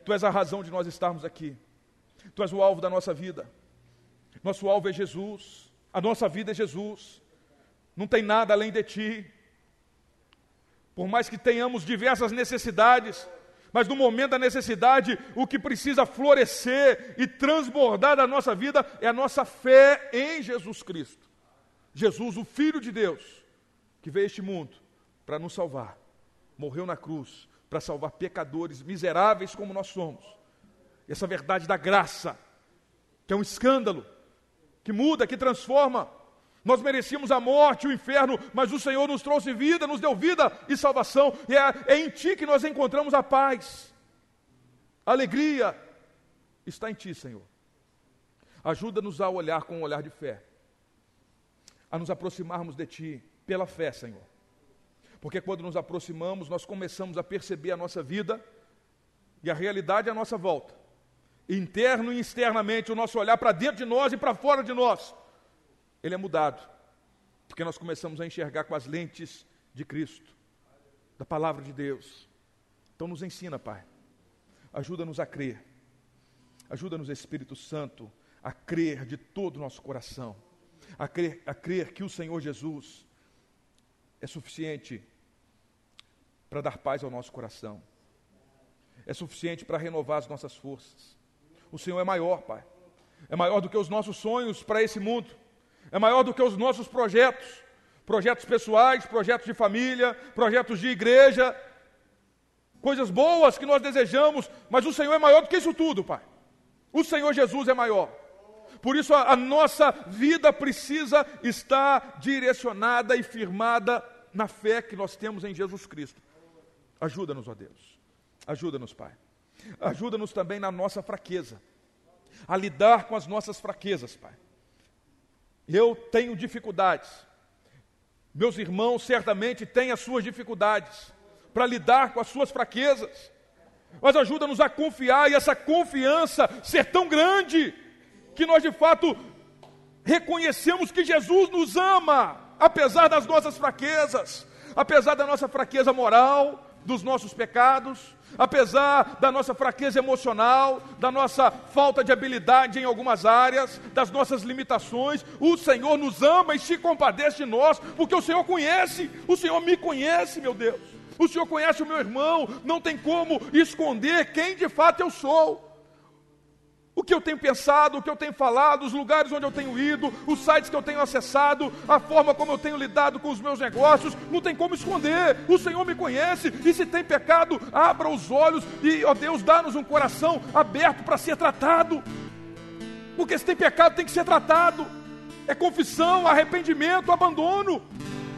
Tu és a razão de nós estarmos aqui. Tu és o alvo da nossa vida. Nosso alvo é Jesus. A nossa vida é Jesus. Não tem nada além de ti. Por mais que tenhamos diversas necessidades, Mas no momento da necessidade, o que precisa florescer e transbordar da nossa vida é a nossa fé em Jesus Cristo. Jesus, o Filho de Deus, que veio a este mundo para nos salvar, morreu na cruz para salvar pecadores miseráveis como nós somos. Essa verdade da graça, que é um escândalo, que muda, que transforma. Nós merecíamos a morte, o inferno, mas o Senhor nos trouxe vida, nos deu vida e salvação, e é, é em Ti que nós encontramos a paz, a alegria está em Ti, Senhor. Ajuda-nos a olhar com um olhar de fé, a nos aproximarmos de Ti pela fé, Senhor. Porque quando nos aproximamos, nós começamos a perceber a nossa vida e a realidade à nossa volta. Interno e externamente, o nosso olhar para dentro de nós e para fora de nós, ele é mudado. Porque nós começamos a enxergar com as lentes de Cristo, da palavra de Deus. Então nos ensina, Pai. Ajuda-nos a crer. Ajuda-nos, Espírito Santo, a crer de todo o nosso coração. A crer, a crer que o Senhor Jesus é suficiente para dar paz ao nosso coração, é suficiente para renovar as nossas forças. O Senhor é maior, Pai, é maior do que os nossos sonhos para esse mundo, é maior do que os nossos projetos, projetos pessoais, projetos de família, projetos de igreja, coisas boas que nós desejamos, mas o Senhor é maior do que isso tudo, Pai. O Senhor Jesus é maior. Por isso a, a nossa vida precisa estar direcionada e firmada na fé que nós temos em Jesus Cristo. Ajuda-nos, ó Deus. Ajuda-nos, Pai. Ajuda-nos também na nossa fraqueza, a lidar com as nossas fraquezas, Pai. Eu tenho dificuldades, meus irmãos certamente têm as suas dificuldades para lidar com as suas fraquezas, mas ajuda-nos a confiar e essa confiança ser tão grande que nós de fato reconhecemos que Jesus nos ama, apesar das nossas fraquezas, apesar da nossa fraqueza moral, dos nossos pecados, apesar da nossa fraqueza emocional, da nossa falta de habilidade em algumas áreas, das nossas limitações, o Senhor nos ama e se compadece de nós, porque o Senhor conhece, o Senhor me conhece, meu Deus. O Senhor conhece o meu irmão, não tem como esconder quem de fato eu sou o que eu tenho pensado, o que eu tenho falado, os lugares onde eu tenho ido, os sites que eu tenho acessado, a forma como eu tenho lidado com os meus negócios, não tem como esconder. O Senhor me conhece e se tem pecado, abra os olhos e, ó Deus, dá-nos um coração aberto para ser tratado. Porque se tem pecado, tem que ser tratado. É confissão, arrependimento, abandono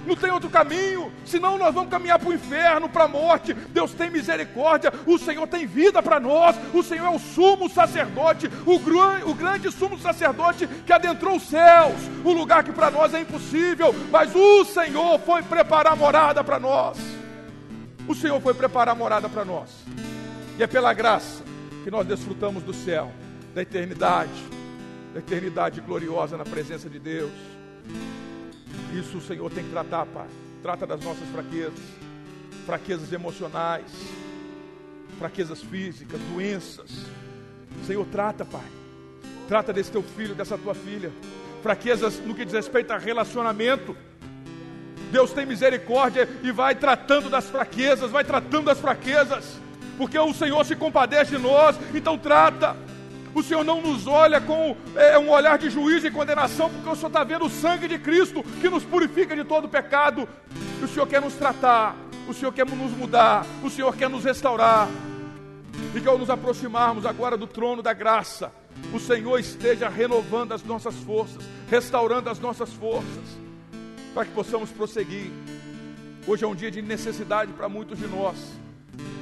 não tem outro caminho, senão nós vamos caminhar para o inferno, para a morte. Deus tem misericórdia, o Senhor tem vida para nós, o Senhor é o sumo sacerdote, o, o grande sumo sacerdote que adentrou os céus, o lugar que para nós é impossível, mas o Senhor foi preparar morada para nós. O Senhor foi preparar morada para nós, e é pela graça que nós desfrutamos do céu, da eternidade, da eternidade gloriosa na presença de Deus. Isso o Senhor tem que tratar, Pai. Trata das nossas fraquezas, fraquezas emocionais, fraquezas físicas, doenças. Senhor, trata, Pai. Trata desse teu filho, dessa tua filha. Fraquezas no que diz respeito a relacionamento. Deus tem misericórdia e vai tratando das fraquezas, vai tratando das fraquezas, porque o Senhor se compadece de nós, então trata. O Senhor não nos olha com é, um olhar de juízo e condenação, porque o Senhor está vendo o sangue de Cristo que nos purifica de todo pecado. O Senhor quer nos tratar, o Senhor quer nos mudar, o Senhor quer nos restaurar. E que ao nos aproximarmos agora do trono da graça, o Senhor esteja renovando as nossas forças, restaurando as nossas forças, para que possamos prosseguir. Hoje é um dia de necessidade para muitos de nós,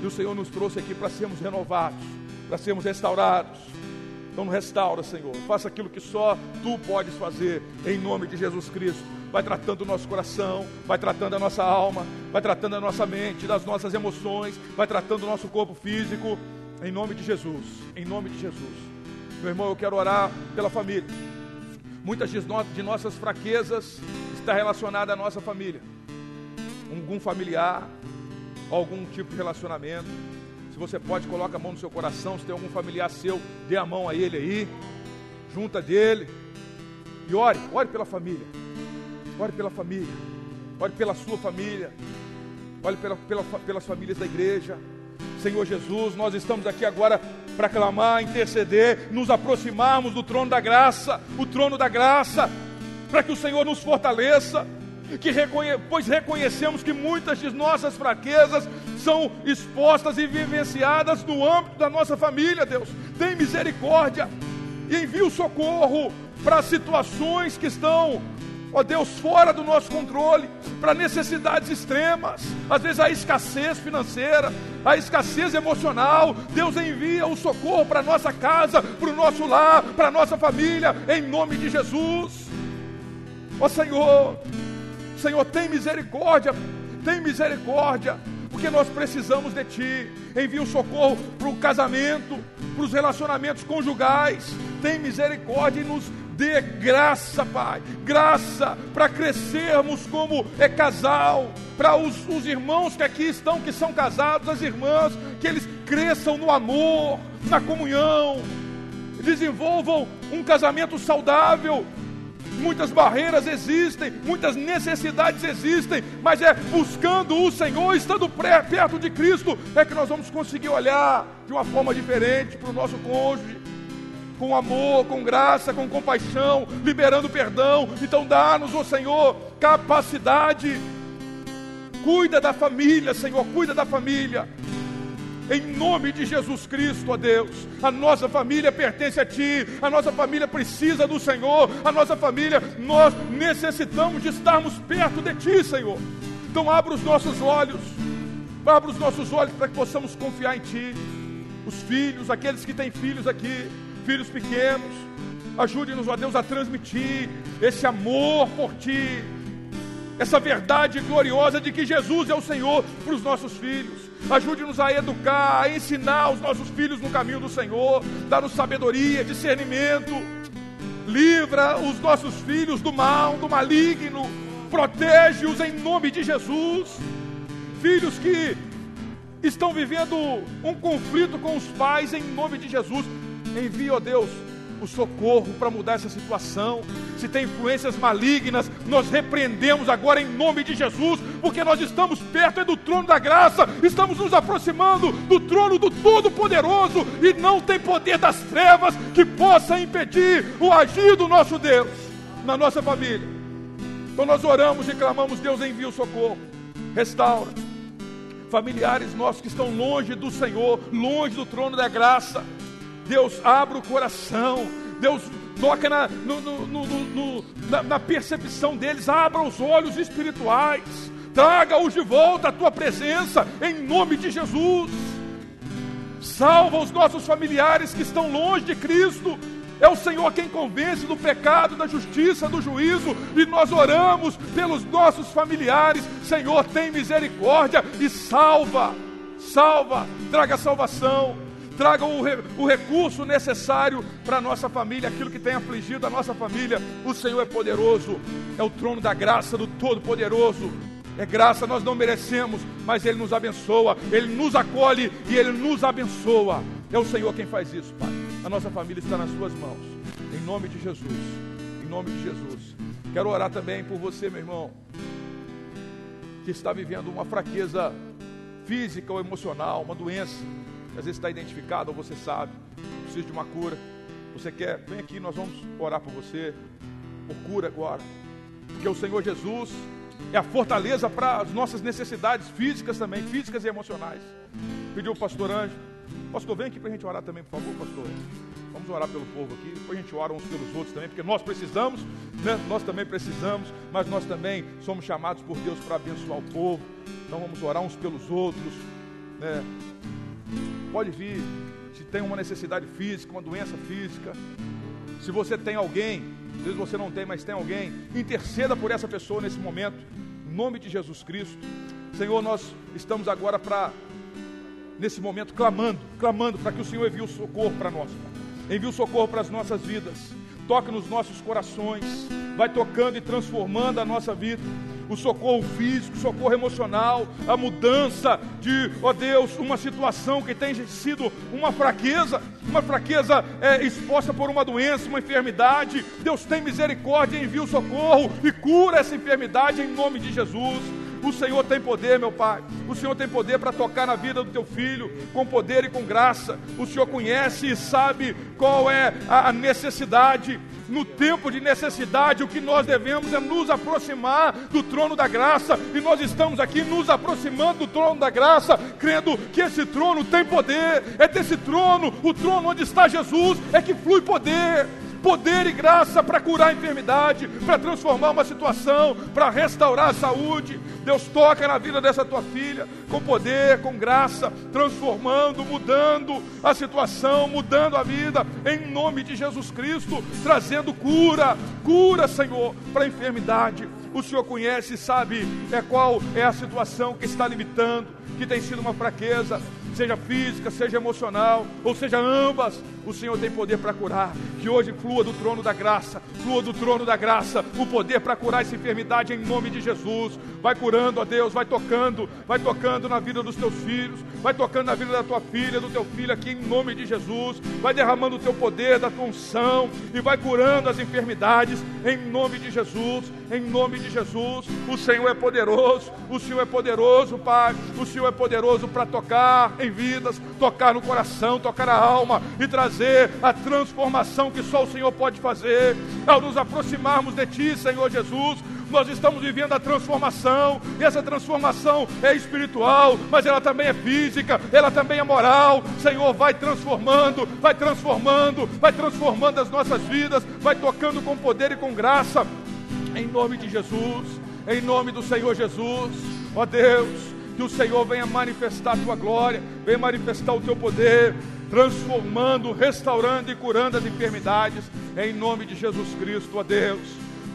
e o Senhor nos trouxe aqui para sermos renovados, para sermos restaurados então restaura, Senhor. Faça aquilo que só tu podes fazer, em nome de Jesus Cristo. Vai tratando o nosso coração, vai tratando a nossa alma, vai tratando a nossa mente, das nossas emoções, vai tratando o nosso corpo físico, em nome de Jesus. Em nome de Jesus. Meu irmão, eu quero orar pela família. Muitas de, no de nossas fraquezas está relacionada à nossa família. Algum familiar, algum tipo de relacionamento se você pode, coloca a mão no seu coração. Se tem algum familiar seu, dê a mão a ele aí. Junta dele. E ore, ore pela família. Ore pela família. Ore pela sua família. Ore pela, pela, pelas famílias da igreja. Senhor Jesus, nós estamos aqui agora para clamar, interceder, nos aproximarmos do trono da graça, o trono da graça, para que o Senhor nos fortaleça, que reconhe... pois reconhecemos que muitas de nossas fraquezas são expostas e vivenciadas no âmbito da nossa família, Deus. Tem misericórdia e envia o socorro para situações que estão ó Deus, fora do nosso controle, para necessidades extremas, às vezes a escassez financeira, a escassez emocional. Deus envia o socorro para nossa casa, para o nosso lar, para nossa família, em nome de Jesus. Ó Senhor, Senhor, tem misericórdia, tem misericórdia, porque nós precisamos de Ti. Envia o socorro para o casamento, para os relacionamentos conjugais. Tem misericórdia e nos dê graça, Pai, graça para crescermos como é casal, para os, os irmãos que aqui estão, que são casados, as irmãs, que eles cresçam no amor, na comunhão, desenvolvam um casamento saudável, muitas barreiras existem, muitas necessidades existem, mas é buscando o Senhor, estando perto de Cristo, é que nós vamos conseguir olhar de uma forma diferente para o nosso cônjuge, com amor, com graça, com compaixão, liberando perdão. Então dá-nos, ó Senhor, capacidade. Cuida da família, Senhor, cuida da família. Em nome de Jesus Cristo, ó Deus, a nossa família pertence a Ti, a nossa família precisa do Senhor, a nossa família, nós necessitamos de estarmos perto de Ti, Senhor. Então abra os nossos olhos, abra os nossos olhos para que possamos confiar em Ti. Os filhos, aqueles que têm filhos aqui, filhos pequenos. Ajude-nos, ó Deus, a transmitir esse amor por Ti, essa verdade gloriosa de que Jesus é o Senhor para os nossos filhos. Ajude-nos a educar, a ensinar os nossos filhos no caminho do Senhor, dar-nos sabedoria, discernimento. Livra os nossos filhos do mal, do maligno. Protege-os em nome de Jesus. Filhos que estão vivendo um conflito com os pais, em nome de Jesus. Envia, ó Deus, o socorro para mudar essa situação. Se tem influências malignas, nós repreendemos agora em nome de Jesus, porque nós estamos perto é do trono da graça, estamos nos aproximando do trono do Todo-Poderoso e não tem poder das trevas que possa impedir o agir do nosso Deus na nossa família. Então nós oramos e clamamos: Deus envia o socorro, restaura. Familiares nossos que estão longe do Senhor, longe do trono da graça Deus abre o coração, Deus toca na, no, no, no, na, na percepção deles, abra os olhos espirituais, traga-os de volta à tua presença, em nome de Jesus. Salva os nossos familiares que estão longe de Cristo. É o Senhor quem convence do pecado, da justiça, do juízo, e nós oramos pelos nossos familiares. Senhor, tem misericórdia e salva, salva, traga salvação traga o, re, o recurso necessário para a nossa família, aquilo que tem afligido a nossa família. O Senhor é poderoso, é o trono da graça do Todo-Poderoso. É graça, nós não merecemos, mas Ele nos abençoa, Ele nos acolhe e Ele nos abençoa. É o Senhor quem faz isso, Pai. A nossa família está nas Suas mãos. Em nome de Jesus. Em nome de Jesus. Quero orar também por você, meu irmão, que está vivendo uma fraqueza física ou emocional, uma doença às vezes está identificado, ou você sabe, precisa de uma cura. Você quer, vem aqui, nós vamos orar por você, por cura agora. Porque o Senhor Jesus é a fortaleza para as nossas necessidades físicas também, físicas e emocionais. Pediu o pastor Anjo. Pastor, vem aqui para a gente orar também, por favor, pastor. Vamos orar pelo povo aqui, depois a gente ora uns pelos outros também, porque nós precisamos, né? nós também precisamos, mas nós também somos chamados por Deus para abençoar o povo. Então vamos orar uns pelos outros, né? Pode vir, se tem uma necessidade física, uma doença física. Se você tem alguém, às vezes você não tem, mas tem alguém, interceda por essa pessoa nesse momento, em nome de Jesus Cristo. Senhor, nós estamos agora para, nesse momento, clamando, clamando para que o Senhor envie o socorro para nós, envie o socorro para as nossas vidas, toque nos nossos corações, vai tocando e transformando a nossa vida o socorro físico, o socorro emocional, a mudança de, ó Deus, uma situação que tem sido uma fraqueza, uma fraqueza é, exposta por uma doença, uma enfermidade. Deus tem misericórdia, envia o socorro e cura essa enfermidade em nome de Jesus. O Senhor tem poder, meu Pai. O Senhor tem poder para tocar na vida do teu filho, com poder e com graça. O Senhor conhece e sabe qual é a necessidade no tempo de necessidade, o que nós devemos é nos aproximar do trono da graça, e nós estamos aqui nos aproximando do trono da graça, crendo que esse trono tem poder, é desse trono, o trono onde está Jesus, é que flui poder poder e graça para curar a enfermidade, para transformar uma situação, para restaurar a saúde. Deus toca na vida dessa tua filha com poder, com graça, transformando, mudando a situação, mudando a vida, em nome de Jesus Cristo, trazendo cura, cura, Senhor, para a enfermidade. O Senhor conhece e sabe é qual é a situação que está limitando, que tem sido uma fraqueza seja física, seja emocional, ou seja ambas, o Senhor tem poder para curar. Que hoje flua do trono da graça, flua do trono da graça, o poder para curar essa enfermidade em nome de Jesus. Vai curando, ó Deus, vai tocando, vai tocando na vida dos teus filhos, vai tocando na vida da tua filha, do teu filho aqui em nome de Jesus. Vai derramando o teu poder, da tua unção e vai curando as enfermidades em nome de Jesus, em nome de Jesus. O Senhor é poderoso, o Senhor é poderoso, Pai. O Senhor é poderoso para tocar em vidas, tocar no coração, tocar a alma e trazer a transformação que só o Senhor pode fazer. Ao nos aproximarmos de Ti, Senhor Jesus, nós estamos vivendo a transformação, e essa transformação é espiritual, mas ela também é física, ela também é moral. Senhor, vai transformando, vai transformando, vai transformando as nossas vidas, vai tocando com poder e com graça, em nome de Jesus, em nome do Senhor Jesus, ó Deus que o Senhor venha manifestar a tua glória, venha manifestar o teu poder, transformando, restaurando e curando as enfermidades, em nome de Jesus Cristo, ó Deus.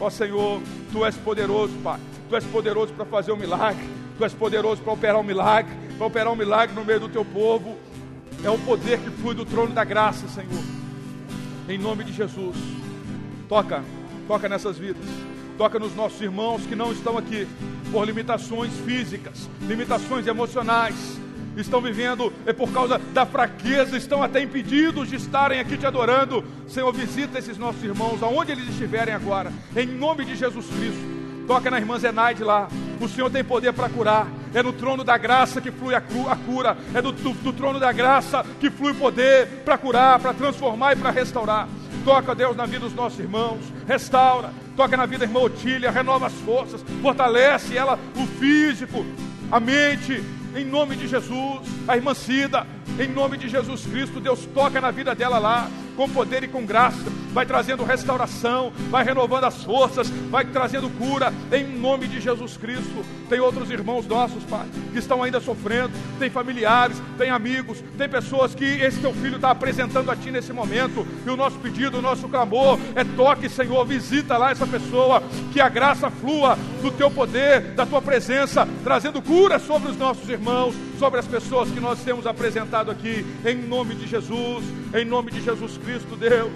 Ó Senhor, tu és poderoso, Pai. Tu és poderoso para fazer um milagre. Tu és poderoso para operar um milagre, para operar um milagre no meio do teu povo. É o poder que flui do trono da graça, Senhor. Em nome de Jesus. Toca, toca nessas vidas. Toca nos nossos irmãos que não estão aqui por limitações físicas, limitações emocionais. Estão vivendo é por causa da fraqueza, estão até impedidos de estarem aqui te adorando. Senhor, visita esses nossos irmãos, aonde eles estiverem agora, em nome de Jesus Cristo. Toca na irmã Zenaide lá. O Senhor tem poder para curar. É no trono da graça que flui a, cura. É do, do, do trono da graça que flui poder para curar, para transformar e para restaurar. Toca, Deus, na vida dos nossos irmãos. Restaura. Toca na vida da irmã Otília. Renova as forças. Fortalece ela, o físico, a mente. Em nome de Jesus. A irmã Cida. Em nome de Jesus Cristo. Deus toca na vida dela lá com poder e com graça, vai trazendo restauração, vai renovando as forças, vai trazendo cura, em nome de Jesus Cristo. Tem outros irmãos nossos, Pai, que estão ainda sofrendo, tem familiares, tem amigos, tem pessoas que esse teu filho está apresentando a Ti nesse momento, e o nosso pedido, o nosso clamor é toque, Senhor, visita lá essa pessoa, que a graça flua do Teu poder, da Tua presença, trazendo cura sobre os nossos irmãos, sobre as pessoas que nós temos apresentado aqui, em nome de Jesus, em nome de Jesus Cristo, Deus.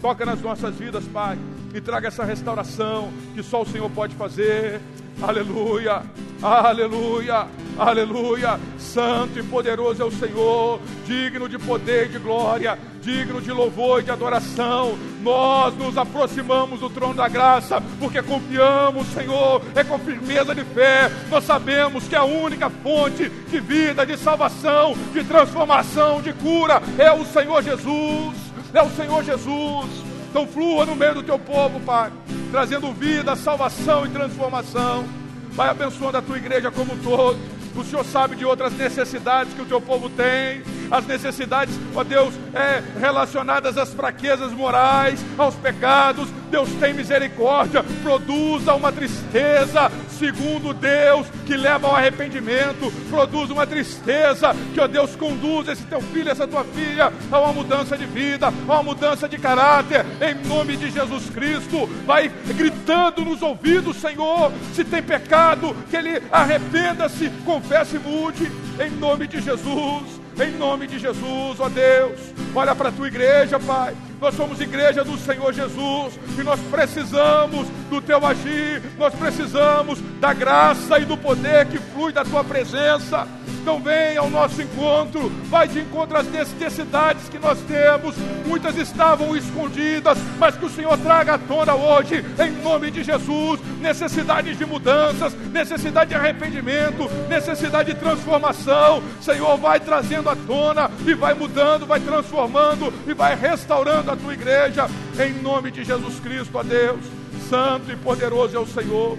Toca nas nossas vidas, Pai, e traga essa restauração que só o Senhor pode fazer. Aleluia, aleluia, aleluia. Santo e poderoso é o Senhor, digno de poder e de glória, digno de louvor e de adoração. Nós nos aproximamos do trono da graça, porque confiamos, Senhor, é com firmeza de fé. Nós sabemos que a única fonte de vida, de salvação, de transformação, de cura é o Senhor Jesus. É o Senhor Jesus. Então flua no meio do teu povo, Pai, trazendo vida, salvação e transformação. Vai abençoando a tua igreja como um todo. O Senhor sabe de outras necessidades que o teu povo tem, as necessidades, ó Deus, é, relacionadas às fraquezas morais, aos pecados. Deus tem misericórdia, produza uma tristeza, segundo Deus, que leva ao arrependimento, produz uma tristeza, que, ó Deus, conduz esse teu filho, essa tua filha, a uma mudança de vida, a uma mudança de caráter, em nome de Jesus Cristo. Vai gritando nos ouvidos, Senhor, se tem pecado, que ele arrependa-se, confesse e mude, em nome de Jesus. Em nome de Jesus, ó Deus, olha para a tua igreja, Pai. Nós somos igreja do Senhor Jesus e nós precisamos do teu agir, nós precisamos da graça e do poder que flui da tua presença. Então vem ao nosso encontro, vai de encontro às necessidades que nós temos. Muitas estavam escondidas, mas que o Senhor traga à tona hoje, em nome de Jesus. Necessidades de mudanças, necessidade de arrependimento, necessidade de transformação. Senhor, vai trazendo à tona e vai mudando, vai transformando e vai restaurando a tua igreja, em nome de Jesus Cristo, a Deus. Santo e poderoso é o Senhor,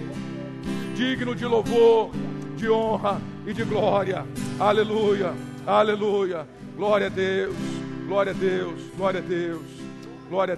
digno de louvor, de honra e de glória. Aleluia, aleluia. Glória a Deus, glória a Deus, glória a Deus, glória a